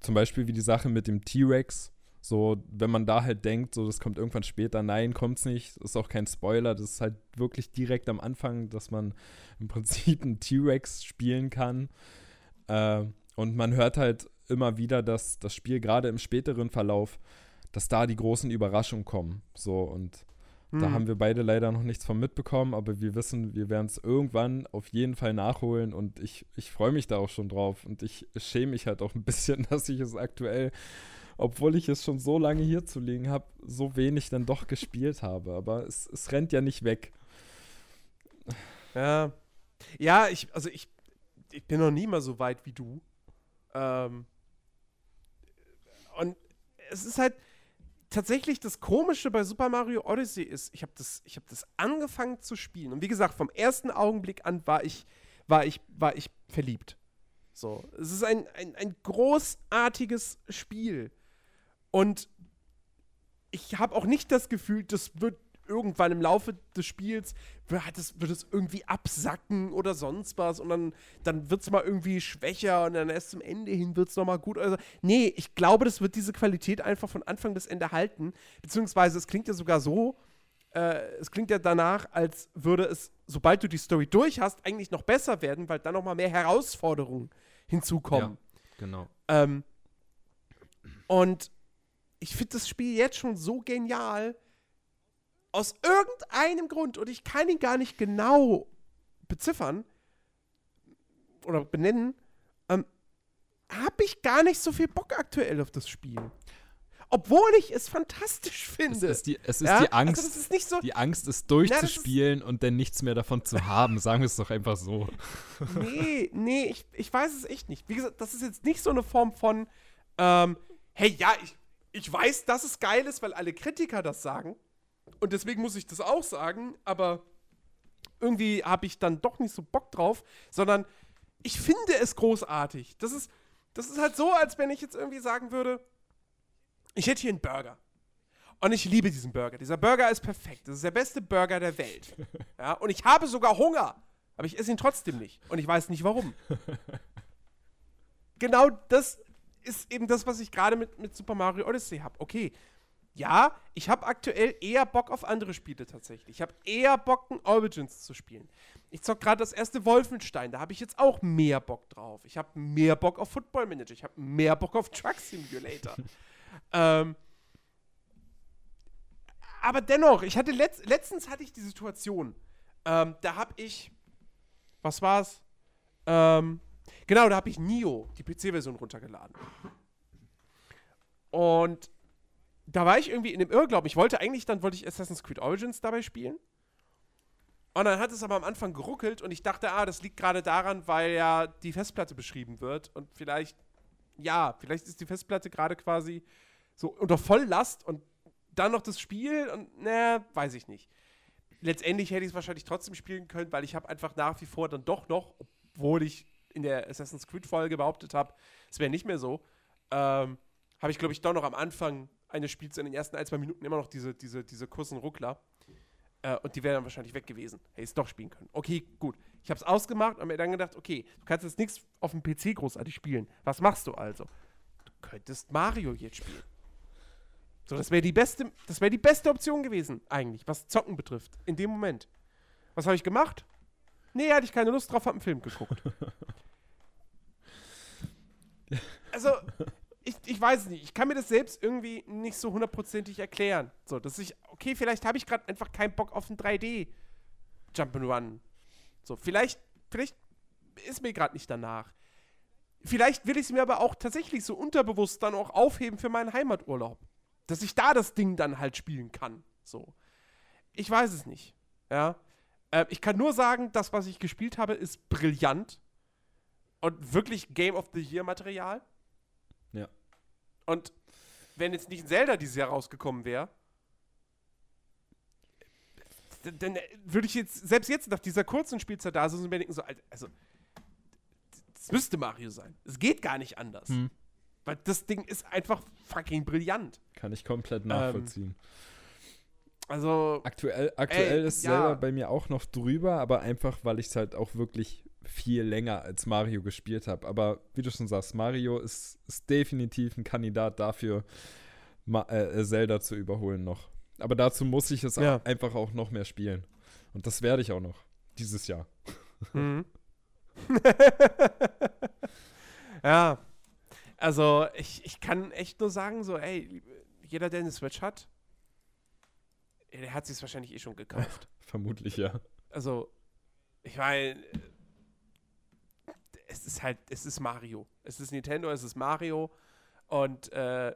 zum Beispiel wie die Sache mit dem T-Rex. So, wenn man da halt denkt, so, das kommt irgendwann später, nein, kommt's nicht. Ist auch kein Spoiler. Das ist halt wirklich direkt am Anfang, dass man im Prinzip einen T-Rex spielen kann. Äh, und man hört halt immer wieder, dass das Spiel gerade im späteren Verlauf, dass da die großen Überraschungen kommen. So, und da Hm. haben wir beide leider noch nichts von mitbekommen, aber wir wissen, wir werden es irgendwann auf jeden Fall nachholen und ich, ich freue mich da auch schon drauf und ich schäme mich halt auch ein bisschen, dass ich es aktuell, obwohl ich es schon so lange hier zu liegen habe, so wenig dann doch gespielt habe. Aber es, es rennt ja nicht weg. Ja. Ja, ich, also ich, ich bin noch nie mal so weit wie du. Ähm, und es ist halt tatsächlich das Komische bei Super Mario Odyssey ist, ich habe das, habe das angefangen zu spielen. Und wie gesagt, vom ersten Augenblick an war ich, war ich, war ich verliebt. So, es ist ein, ein, ein großartiges Spiel. Und ich habe auch nicht das Gefühl, das wird irgendwann im Laufe des Spiels wird es, wird es irgendwie absacken oder sonst was und dann, dann wird es mal irgendwie schwächer und dann erst zum Ende hin wird es nochmal gut. Also, nee, ich glaube, das wird diese Qualität einfach von Anfang bis Ende halten. Beziehungsweise es klingt ja sogar so, äh, es klingt ja danach, als würde es, sobald du die Story durch hast, eigentlich noch besser werden, weil dann nochmal mehr Herausforderungen hinzukommen. genau. Ähm, und ich finde das Spiel jetzt schon so genial. Aus irgendeinem Grund, und ich kann ihn gar nicht genau beziffern oder benennen, ähm, habe ich gar nicht so viel Bock aktuell auf das Spiel. Obwohl ich es fantastisch finde. Es ist die, es ist ja? die Angst. Also ist nicht so, die Angst, es durchzuspielen Na, und dann nichts mehr davon zu haben. Sagen wir es doch einfach so. Nee, nee, ich, ich weiß es echt nicht. Wie gesagt, das ist jetzt nicht so eine Form von, ähm, hey, ja, ich, ich weiß, dass es geil ist, weil alle Kritiker das sagen. Und deswegen muss ich das auch sagen, aber irgendwie habe ich dann doch nicht so Bock drauf, sondern ich finde es großartig. Das ist, das ist halt so, als wenn ich jetzt irgendwie sagen würde, ich hätte hier einen Burger. Und ich liebe diesen Burger. Dieser Burger ist perfekt. Das ist der beste Burger der Welt. Ja, und ich habe sogar Hunger. Aber ich esse ihn trotzdem nicht. Und ich weiß nicht warum. genau das ist eben das, was ich gerade mit, mit Super Mario Odyssey habe. Okay, ja, ich habe aktuell eher Bock auf andere Spiele tatsächlich. Ich habe eher Bock, ein Origins zu spielen. Ich zock gerade das erste Wolfenstein, da habe ich jetzt auch mehr Bock drauf. Ich habe mehr Bock auf Football Manager, ich habe mehr Bock auf Truck Simulator. ähm, aber dennoch, ich hatte letzt, letztens hatte ich die Situation, ähm, da habe ich, was war's? Ähm, genau, da habe ich Nio, die PC-Version runtergeladen. Und da war ich irgendwie in dem Irrglauben. Ich wollte eigentlich, dann wollte ich Assassin's Creed Origins dabei spielen. Und dann hat es aber am Anfang geruckelt und ich dachte, ah, das liegt gerade daran, weil ja die Festplatte beschrieben wird und vielleicht, ja, vielleicht ist die Festplatte gerade quasi so unter Volllast und dann noch das Spiel und, naja, weiß ich nicht. Letztendlich hätte ich es wahrscheinlich trotzdem spielen können, weil ich habe einfach nach wie vor dann doch noch, obwohl ich in der Assassin's Creed Folge behauptet habe, es wäre nicht mehr so, ähm, habe ich glaube ich doch noch am Anfang eines Spiels in den ersten ein, zwei Minuten immer noch diese, diese, diese kurzen Ruckler. Äh, und die wären dann wahrscheinlich weg gewesen. Hätte ich es doch spielen können. Okay, gut. Ich habe es ausgemacht und mir dann gedacht, okay, du kannst jetzt nichts auf dem PC großartig spielen. Was machst du also? Du könntest Mario jetzt spielen. So, das wäre die beste, das wäre die beste Option gewesen, eigentlich, was Zocken betrifft, in dem Moment. Was habe ich gemacht? Nee, hatte ich keine Lust drauf, habe einen Film geguckt. also, ich, ich weiß es nicht. Ich kann mir das selbst irgendwie nicht so hundertprozentig erklären. So, dass ich, okay, vielleicht habe ich gerade einfach keinen Bock auf ein 3D Jump'n'Run. So, vielleicht, vielleicht ist mir gerade nicht danach. Vielleicht will ich es mir aber auch tatsächlich so unterbewusst dann auch aufheben für meinen Heimaturlaub. Dass ich da das Ding dann halt spielen kann. So. Ich weiß es nicht. Ja. Äh, ich kann nur sagen, das, was ich gespielt habe, ist brillant. Und wirklich Game of the Year Material. Und wenn jetzt nicht ein Zelda dieses Jahr rausgekommen wäre, dann würde ich jetzt, selbst jetzt nach dieser kurzen Spielzeit da sitzen und mir denken, so, also, das müsste Mario sein. Es geht gar nicht anders. Hm. Weil das Ding ist einfach fucking brillant. Kann ich komplett nachvollziehen. Ähm, also. Aktuell, aktuell ey, ist ja. selber bei mir auch noch drüber, aber einfach, weil ich es halt auch wirklich viel länger als Mario gespielt habe. Aber wie du schon sagst, Mario ist, ist definitiv ein Kandidat dafür, Ma äh, Zelda zu überholen noch. Aber dazu muss ich es ja. einfach auch noch mehr spielen. Und das werde ich auch noch dieses Jahr. Mhm. ja. Also, ich, ich kann echt nur sagen, so, ey, jeder, der eine Switch hat, der hat sich es wahrscheinlich eh schon gekauft. Vermutlich, ja. Also, ich meine, es ist halt, es ist Mario. Es ist Nintendo, es ist Mario. Und äh,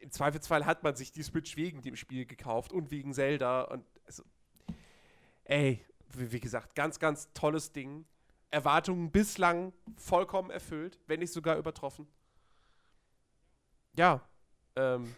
im Zweifelsfall hat man sich die Switch wegen dem Spiel gekauft und wegen Zelda. Und also, ey, wie, wie gesagt, ganz, ganz tolles Ding. Erwartungen bislang vollkommen erfüllt, wenn nicht sogar übertroffen. Ja, ähm,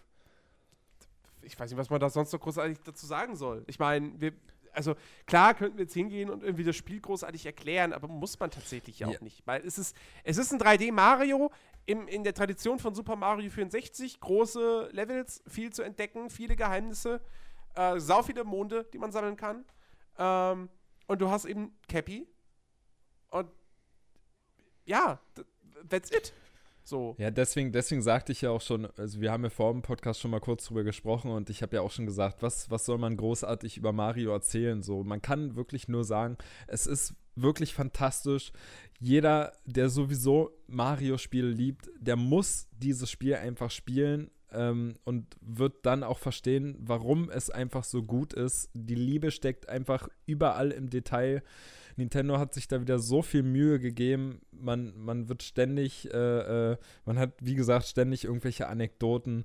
ich weiß nicht, was man da sonst noch großartig dazu sagen soll. Ich meine, wir, also klar könnten wir jetzt hingehen und irgendwie das Spiel großartig erklären, aber muss man tatsächlich ja auch nicht. Weil es ist, es ist ein 3D-Mario in der Tradition von Super Mario 64. Große Levels, viel zu entdecken, viele Geheimnisse, äh, sau viele Monde, die man sammeln kann. Ähm, und du hast eben Cappy. Und ja, that's it. So. Ja, deswegen, deswegen sagte ich ja auch schon, also wir haben ja vor dem Podcast schon mal kurz drüber gesprochen und ich habe ja auch schon gesagt, was, was soll man großartig über Mario erzählen? So, man kann wirklich nur sagen, es ist wirklich fantastisch. Jeder, der sowieso Mario-Spiele liebt, der muss dieses Spiel einfach spielen. ähm, und wird dann auch verstehen, warum es einfach so gut ist. Die Liebe steckt einfach überall im Detail. Nintendo hat sich da wieder so viel Mühe gegeben. Man, man wird ständig, äh, äh, man hat, wie gesagt, ständig irgendwelche Anekdoten.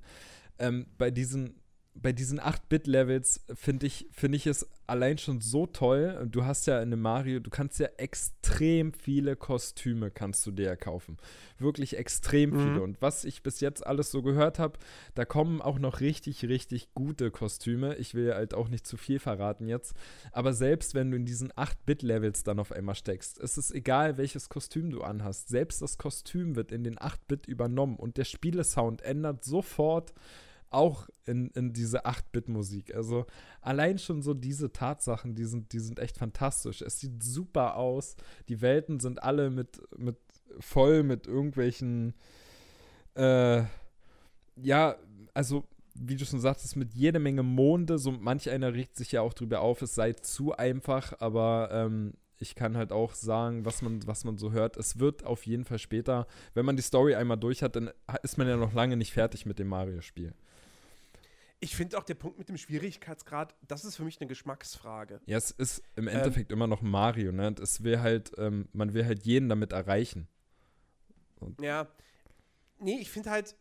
Ähm, bei diesen bei diesen 8-Bit-Levels finde ich, find ich es allein schon so toll. Du hast ja in einem Mario, du kannst ja extrem viele Kostüme kannst du dir kaufen. Wirklich extrem mhm. viele. Und was ich bis jetzt alles so gehört habe, da kommen auch noch richtig, richtig gute Kostüme. Ich will halt auch nicht zu viel verraten jetzt. Aber selbst wenn du in diesen 8-Bit-Levels dann auf einmal steckst, ist es egal, welches Kostüm du anhast. Selbst das Kostüm wird in den 8-Bit übernommen und der Spielesound ändert sofort auch in, in diese 8-Bit-Musik. Also allein schon so diese Tatsachen, die sind, die sind echt fantastisch. Es sieht super aus. Die Welten sind alle mit, mit voll mit irgendwelchen, äh, ja, also wie du schon sagtest, mit jede Menge Monde. So manch einer regt sich ja auch drüber auf, es sei zu einfach, aber ähm, ich kann halt auch sagen, was man, was man so hört. Es wird auf jeden Fall später, wenn man die Story einmal durch hat, dann ist man ja noch lange nicht fertig mit dem Mario-Spiel ich finde auch der Punkt mit dem Schwierigkeitsgrad, das ist für mich eine Geschmacksfrage. Ja, es ist im ähm, Endeffekt ähm, immer noch Mario, ne? Und es will halt, ähm, man will halt jeden damit erreichen. Und ja. Nee, ich finde halt,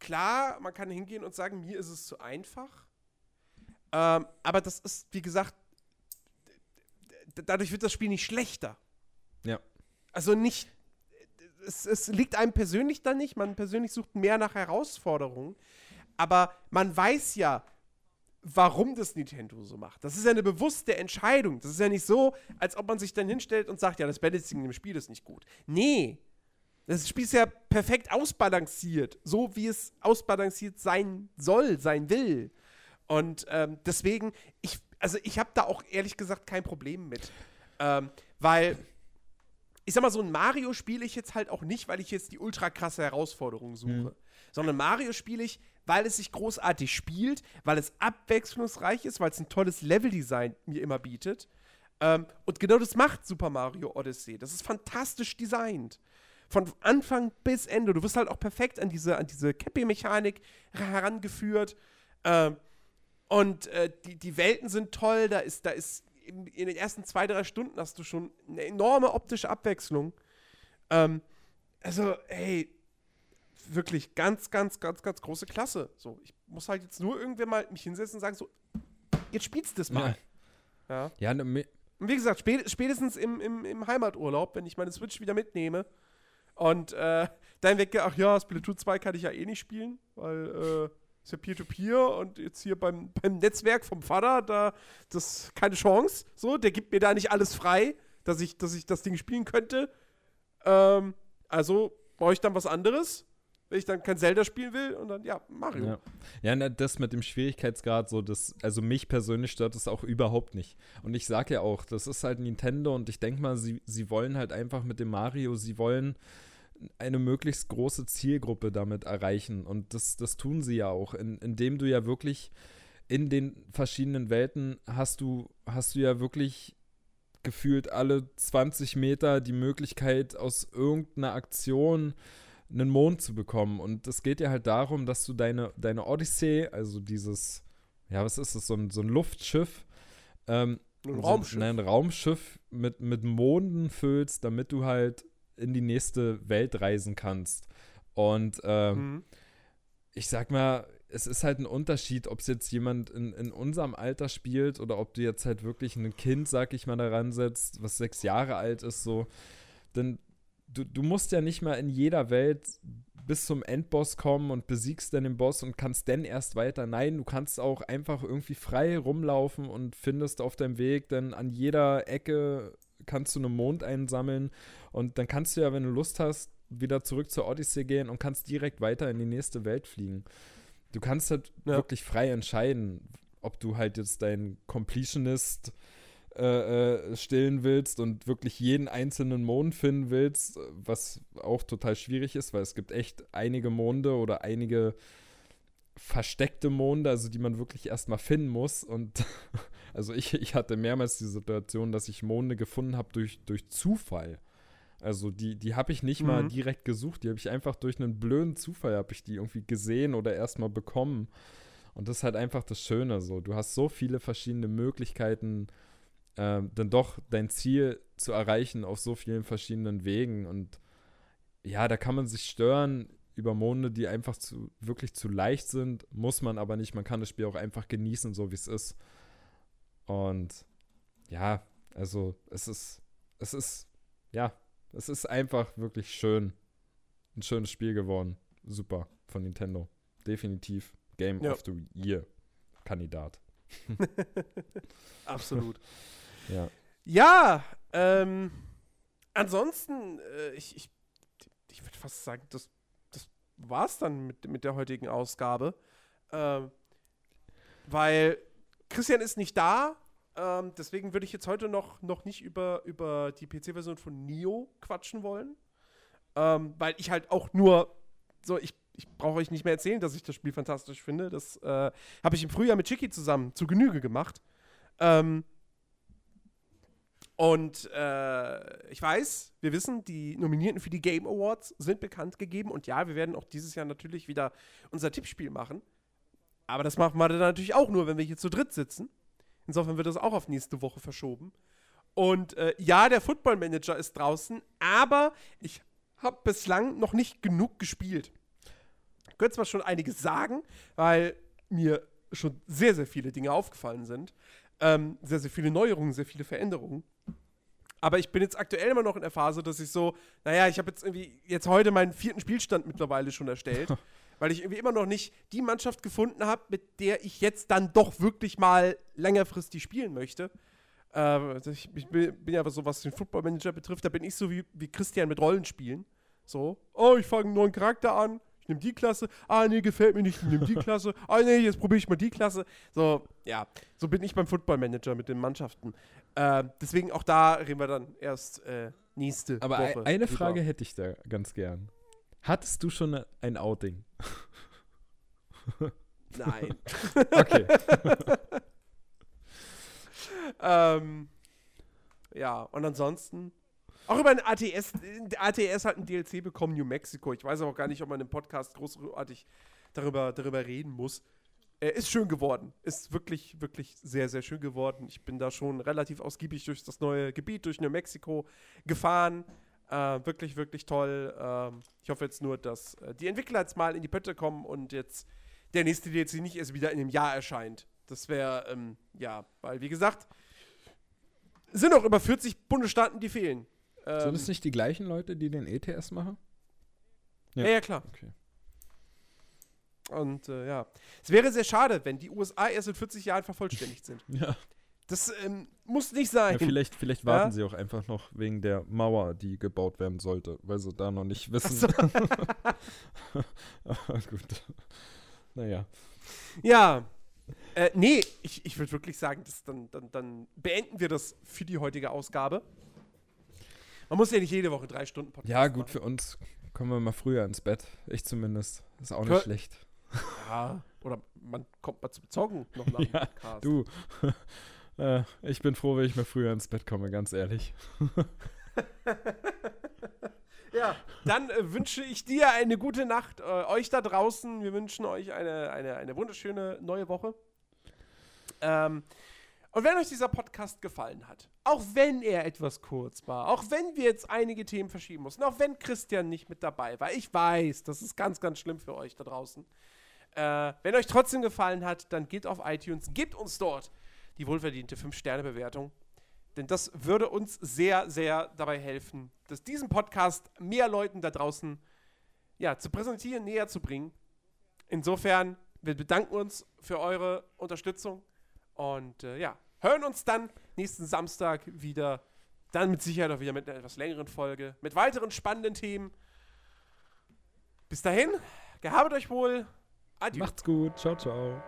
klar, man kann hingehen und sagen, mir ist es zu einfach. Ähm, aber das ist, wie gesagt, dadurch wird das Spiel nicht schlechter. Ja. Also nicht, es, es liegt einem persönlich dann nicht, man persönlich sucht mehr nach Herausforderungen aber man weiß ja, warum das Nintendo so macht. Das ist ja eine bewusste Entscheidung. Das ist ja nicht so, als ob man sich dann hinstellt und sagt, ja, das Balancing im Spiel ist nicht gut. Nee. Das Spiel ist ja perfekt ausbalanciert, so wie es ausbalanciert sein soll, sein will. Und ähm, deswegen, ich, also ich habe da auch ehrlich gesagt kein Problem mit. Ähm, weil, ich sag mal, so ein Mario spiele ich jetzt halt auch nicht, weil ich jetzt die ultra krasse Herausforderung suche. Mhm. Sondern Mario spiele ich, weil es sich großartig spielt, weil es abwechslungsreich ist, weil es ein tolles Leveldesign mir immer bietet. Ähm, und genau das macht Super Mario Odyssey. Das ist fantastisch designt. Von Anfang bis Ende. Du wirst halt auch perfekt an diese, an diese Cappy-Mechanik herangeführt. Ähm, und äh, die, die Welten sind toll. Da ist, da ist in, in, den ersten zwei, drei Stunden hast du schon eine enorme optische Abwechslung. Ähm, also, ey, wirklich ganz, ganz, ganz, ganz große Klasse. So, ich muss halt jetzt nur irgendwer mal mich hinsetzen und sagen, so, jetzt spielst du das mal. Ja. Ja, ja ne, und wie gesagt, spätestens im, im, im Heimaturlaub, wenn ich meine Switch wieder mitnehme und äh, dann weggehe, ach ja, Splatoon 2 kann ich ja eh nicht spielen, weil äh, ist ja Peer-to-Peer -Peer und jetzt hier beim, beim Netzwerk vom Vater, da, das keine Chance. So, der gibt mir da nicht alles frei, dass ich, dass ich das Ding spielen könnte. Ähm, also brauche ich dann was anderes wenn ich dann kein Zelda spielen will und dann, ja, Mario. Ja, ja na, das mit dem Schwierigkeitsgrad, so, das, also mich persönlich stört das auch überhaupt nicht. Und ich sage ja auch, das ist halt Nintendo und ich denke mal, sie, sie wollen halt einfach mit dem Mario, sie wollen eine möglichst große Zielgruppe damit erreichen. Und das, das tun sie ja auch, in, indem du ja wirklich in den verschiedenen Welten hast du, hast du ja wirklich gefühlt alle 20 Meter die Möglichkeit, aus irgendeiner Aktion einen Mond zu bekommen. Und es geht ja halt darum, dass du deine, deine Odyssee, also dieses, ja, was ist das, so ein, so ein Luftschiff, ähm, ein Raumschiff. So, ein Raumschiff mit, mit Monden füllst, damit du halt in die nächste Welt reisen kannst. Und ähm, mhm. ich sag mal, es ist halt ein Unterschied, ob es jetzt jemand in, in unserem Alter spielt oder ob du jetzt halt wirklich ein Kind, sag ich mal, daran setzt, was sechs Jahre alt ist, so. Denn du, du musst ja nicht mal in jeder Welt bis zum Endboss kommen und besiegst dann den Boss und kannst dann erst weiter. Nein, du kannst auch einfach irgendwie frei rumlaufen und findest auf deinem Weg dann an jeder Ecke kannst du einen Mond einsammeln und dann kannst du ja, wenn du Lust hast, wieder zurück zur Odyssey gehen und kannst direkt weiter in die nächste Welt fliegen. Du kannst halt ja. wirklich frei entscheiden, ob du halt jetzt dein Completionist äh, äh, stillen willst und wirklich jeden einzelnen Mond finden willst, was auch total schwierig ist, weil es gibt echt einige Monde oder einige versteckte Monde, also die man wirklich erstmal finden muss. Und also ich, ich hatte mehrmals die Situation, dass ich Monde gefunden habe durch, durch Zufall. Also die, die habe ich nicht mhm. mal direkt gesucht, die habe ich einfach durch einen blöden Zufall habe ich die irgendwie gesehen oder erstmal bekommen. Und das ist halt einfach das Schöne so. Du hast so viele verschiedene Möglichkeiten, äh, dann doch dein Ziel zu erreichen auf so vielen verschiedenen Wegen. Und ja, da kann man sich stören über Monde, die einfach zu, wirklich zu leicht sind, muss man aber nicht. Man kann das Spiel auch einfach genießen, so wie es ist. Und ja, also es ist, es ist, ja, es ist einfach wirklich schön. Ein schönes Spiel geworden. Super von Nintendo. Definitiv Game ja. of the Year Kandidat. Absolut. Ja. Ja, ähm, ansonsten, äh, ich, ich, ich würde fast sagen, das, das war's dann mit, mit der heutigen Ausgabe. Ähm, weil Christian ist nicht da, ähm, deswegen würde ich jetzt heute noch, noch nicht über, über die PC-Version von Nio quatschen wollen. Ähm, weil ich halt auch nur so, ich, ich brauche euch nicht mehr erzählen, dass ich das Spiel fantastisch finde. Das äh, habe ich im Frühjahr mit Chicky zusammen zu Genüge gemacht. Ähm, und äh, ich weiß, wir wissen, die Nominierten für die Game Awards sind bekannt gegeben. Und ja, wir werden auch dieses Jahr natürlich wieder unser Tippspiel machen. Aber das machen wir dann natürlich auch nur, wenn wir hier zu dritt sitzen. Insofern wird das auch auf nächste Woche verschoben. Und äh, ja, der Football Manager ist draußen, aber ich habe bislang noch nicht genug gespielt. Ich könnte zwar schon einiges sagen, weil mir schon sehr, sehr viele Dinge aufgefallen sind. Ähm, sehr, sehr viele Neuerungen, sehr viele Veränderungen. Aber ich bin jetzt aktuell immer noch in der Phase, dass ich so, naja, ich habe jetzt irgendwie jetzt heute meinen vierten Spielstand mittlerweile schon erstellt. weil ich irgendwie immer noch nicht die Mannschaft gefunden habe, mit der ich jetzt dann doch wirklich mal längerfristig spielen möchte. Äh, ich, ich, bin ja so, was den Football Manager betrifft, da bin ich so wie, wie Christian mit Rollenspielen. So, oh, ich fange einen neuen Charakter an, ich nehme die Klasse, ah, nee, gefällt mir nicht, ich nehme die Klasse, ah, nee, jetzt probiere ich mal die Klasse. So, ja, so bin ich beim Football Manager mit den Mannschaften. Äh, deswegen auch da reden wir dann erst äh, nächste Aber Woche. Aber eine Frage hätte ich da ganz gern. Hattest du schon ein Outing? Nein. okay. ähm, ja, und ansonsten auch über ein ATS, ATS hat ein DLC bekommen, New Mexico. Ich weiß auch gar nicht, ob man im Podcast großartig darüber, darüber reden muss. Er ist schön geworden. Ist wirklich, wirklich sehr, sehr schön geworden. Ich bin da schon relativ ausgiebig durch das neue Gebiet, durch New Mexico gefahren. Äh, wirklich, wirklich toll. Ähm, ich hoffe jetzt nur, dass äh, die Entwickler jetzt mal in die Pötte kommen und jetzt der nächste DLC nicht erst wieder in einem Jahr erscheint. Das wäre, ähm, ja, weil, wie gesagt, sind noch über 40 Bundesstaaten, die fehlen. Ähm, Sind es nicht die gleichen Leute, die den ETS machen? Ja, ja, ja klar. Okay. Und äh, ja, es wäre sehr schade, wenn die USA erst in 40 Jahren vervollständigt sind. ja. Das ähm, muss nicht sein. Ja, vielleicht, vielleicht warten ja? sie auch einfach noch wegen der Mauer, die gebaut werden sollte, weil sie da noch nicht wissen. So. Aber gut. Naja. Ja. Äh, nee, ich, ich würde wirklich sagen, dass dann, dann, dann beenden wir das für die heutige Ausgabe. Man muss ja nicht jede Woche drei Stunden Podcast Ja, gut, machen. für uns kommen wir mal früher ins Bett. Ich zumindest. Ist auch nicht Kör schlecht. Ja, oder man kommt mal zum Zocken noch nach dem ja, Podcast. Du, Äh, ich bin froh, wenn ich mal früher ins Bett komme, ganz ehrlich. ja, dann äh, wünsche ich dir eine gute Nacht. Äh, euch da draußen, wir wünschen euch eine, eine, eine wunderschöne neue Woche. Ähm, und wenn euch dieser Podcast gefallen hat, auch wenn er etwas kurz war, auch wenn wir jetzt einige Themen verschieben mussten, auch wenn Christian nicht mit dabei war, ich weiß, das ist ganz, ganz schlimm für euch da draußen. Äh, wenn euch trotzdem gefallen hat, dann geht auf iTunes, gebt uns dort die wohlverdiente 5-Sterne-Bewertung. Denn das würde uns sehr, sehr dabei helfen, dass diesen Podcast mehr Leuten da draußen ja, zu präsentieren, näher zu bringen. Insofern, wir bedanken uns für eure Unterstützung und äh, ja, hören uns dann nächsten Samstag wieder. Dann mit Sicherheit auch wieder mit einer etwas längeren Folge, mit weiteren spannenden Themen. Bis dahin, gehabet euch wohl. Adieu. Macht's gut. Ciao, ciao.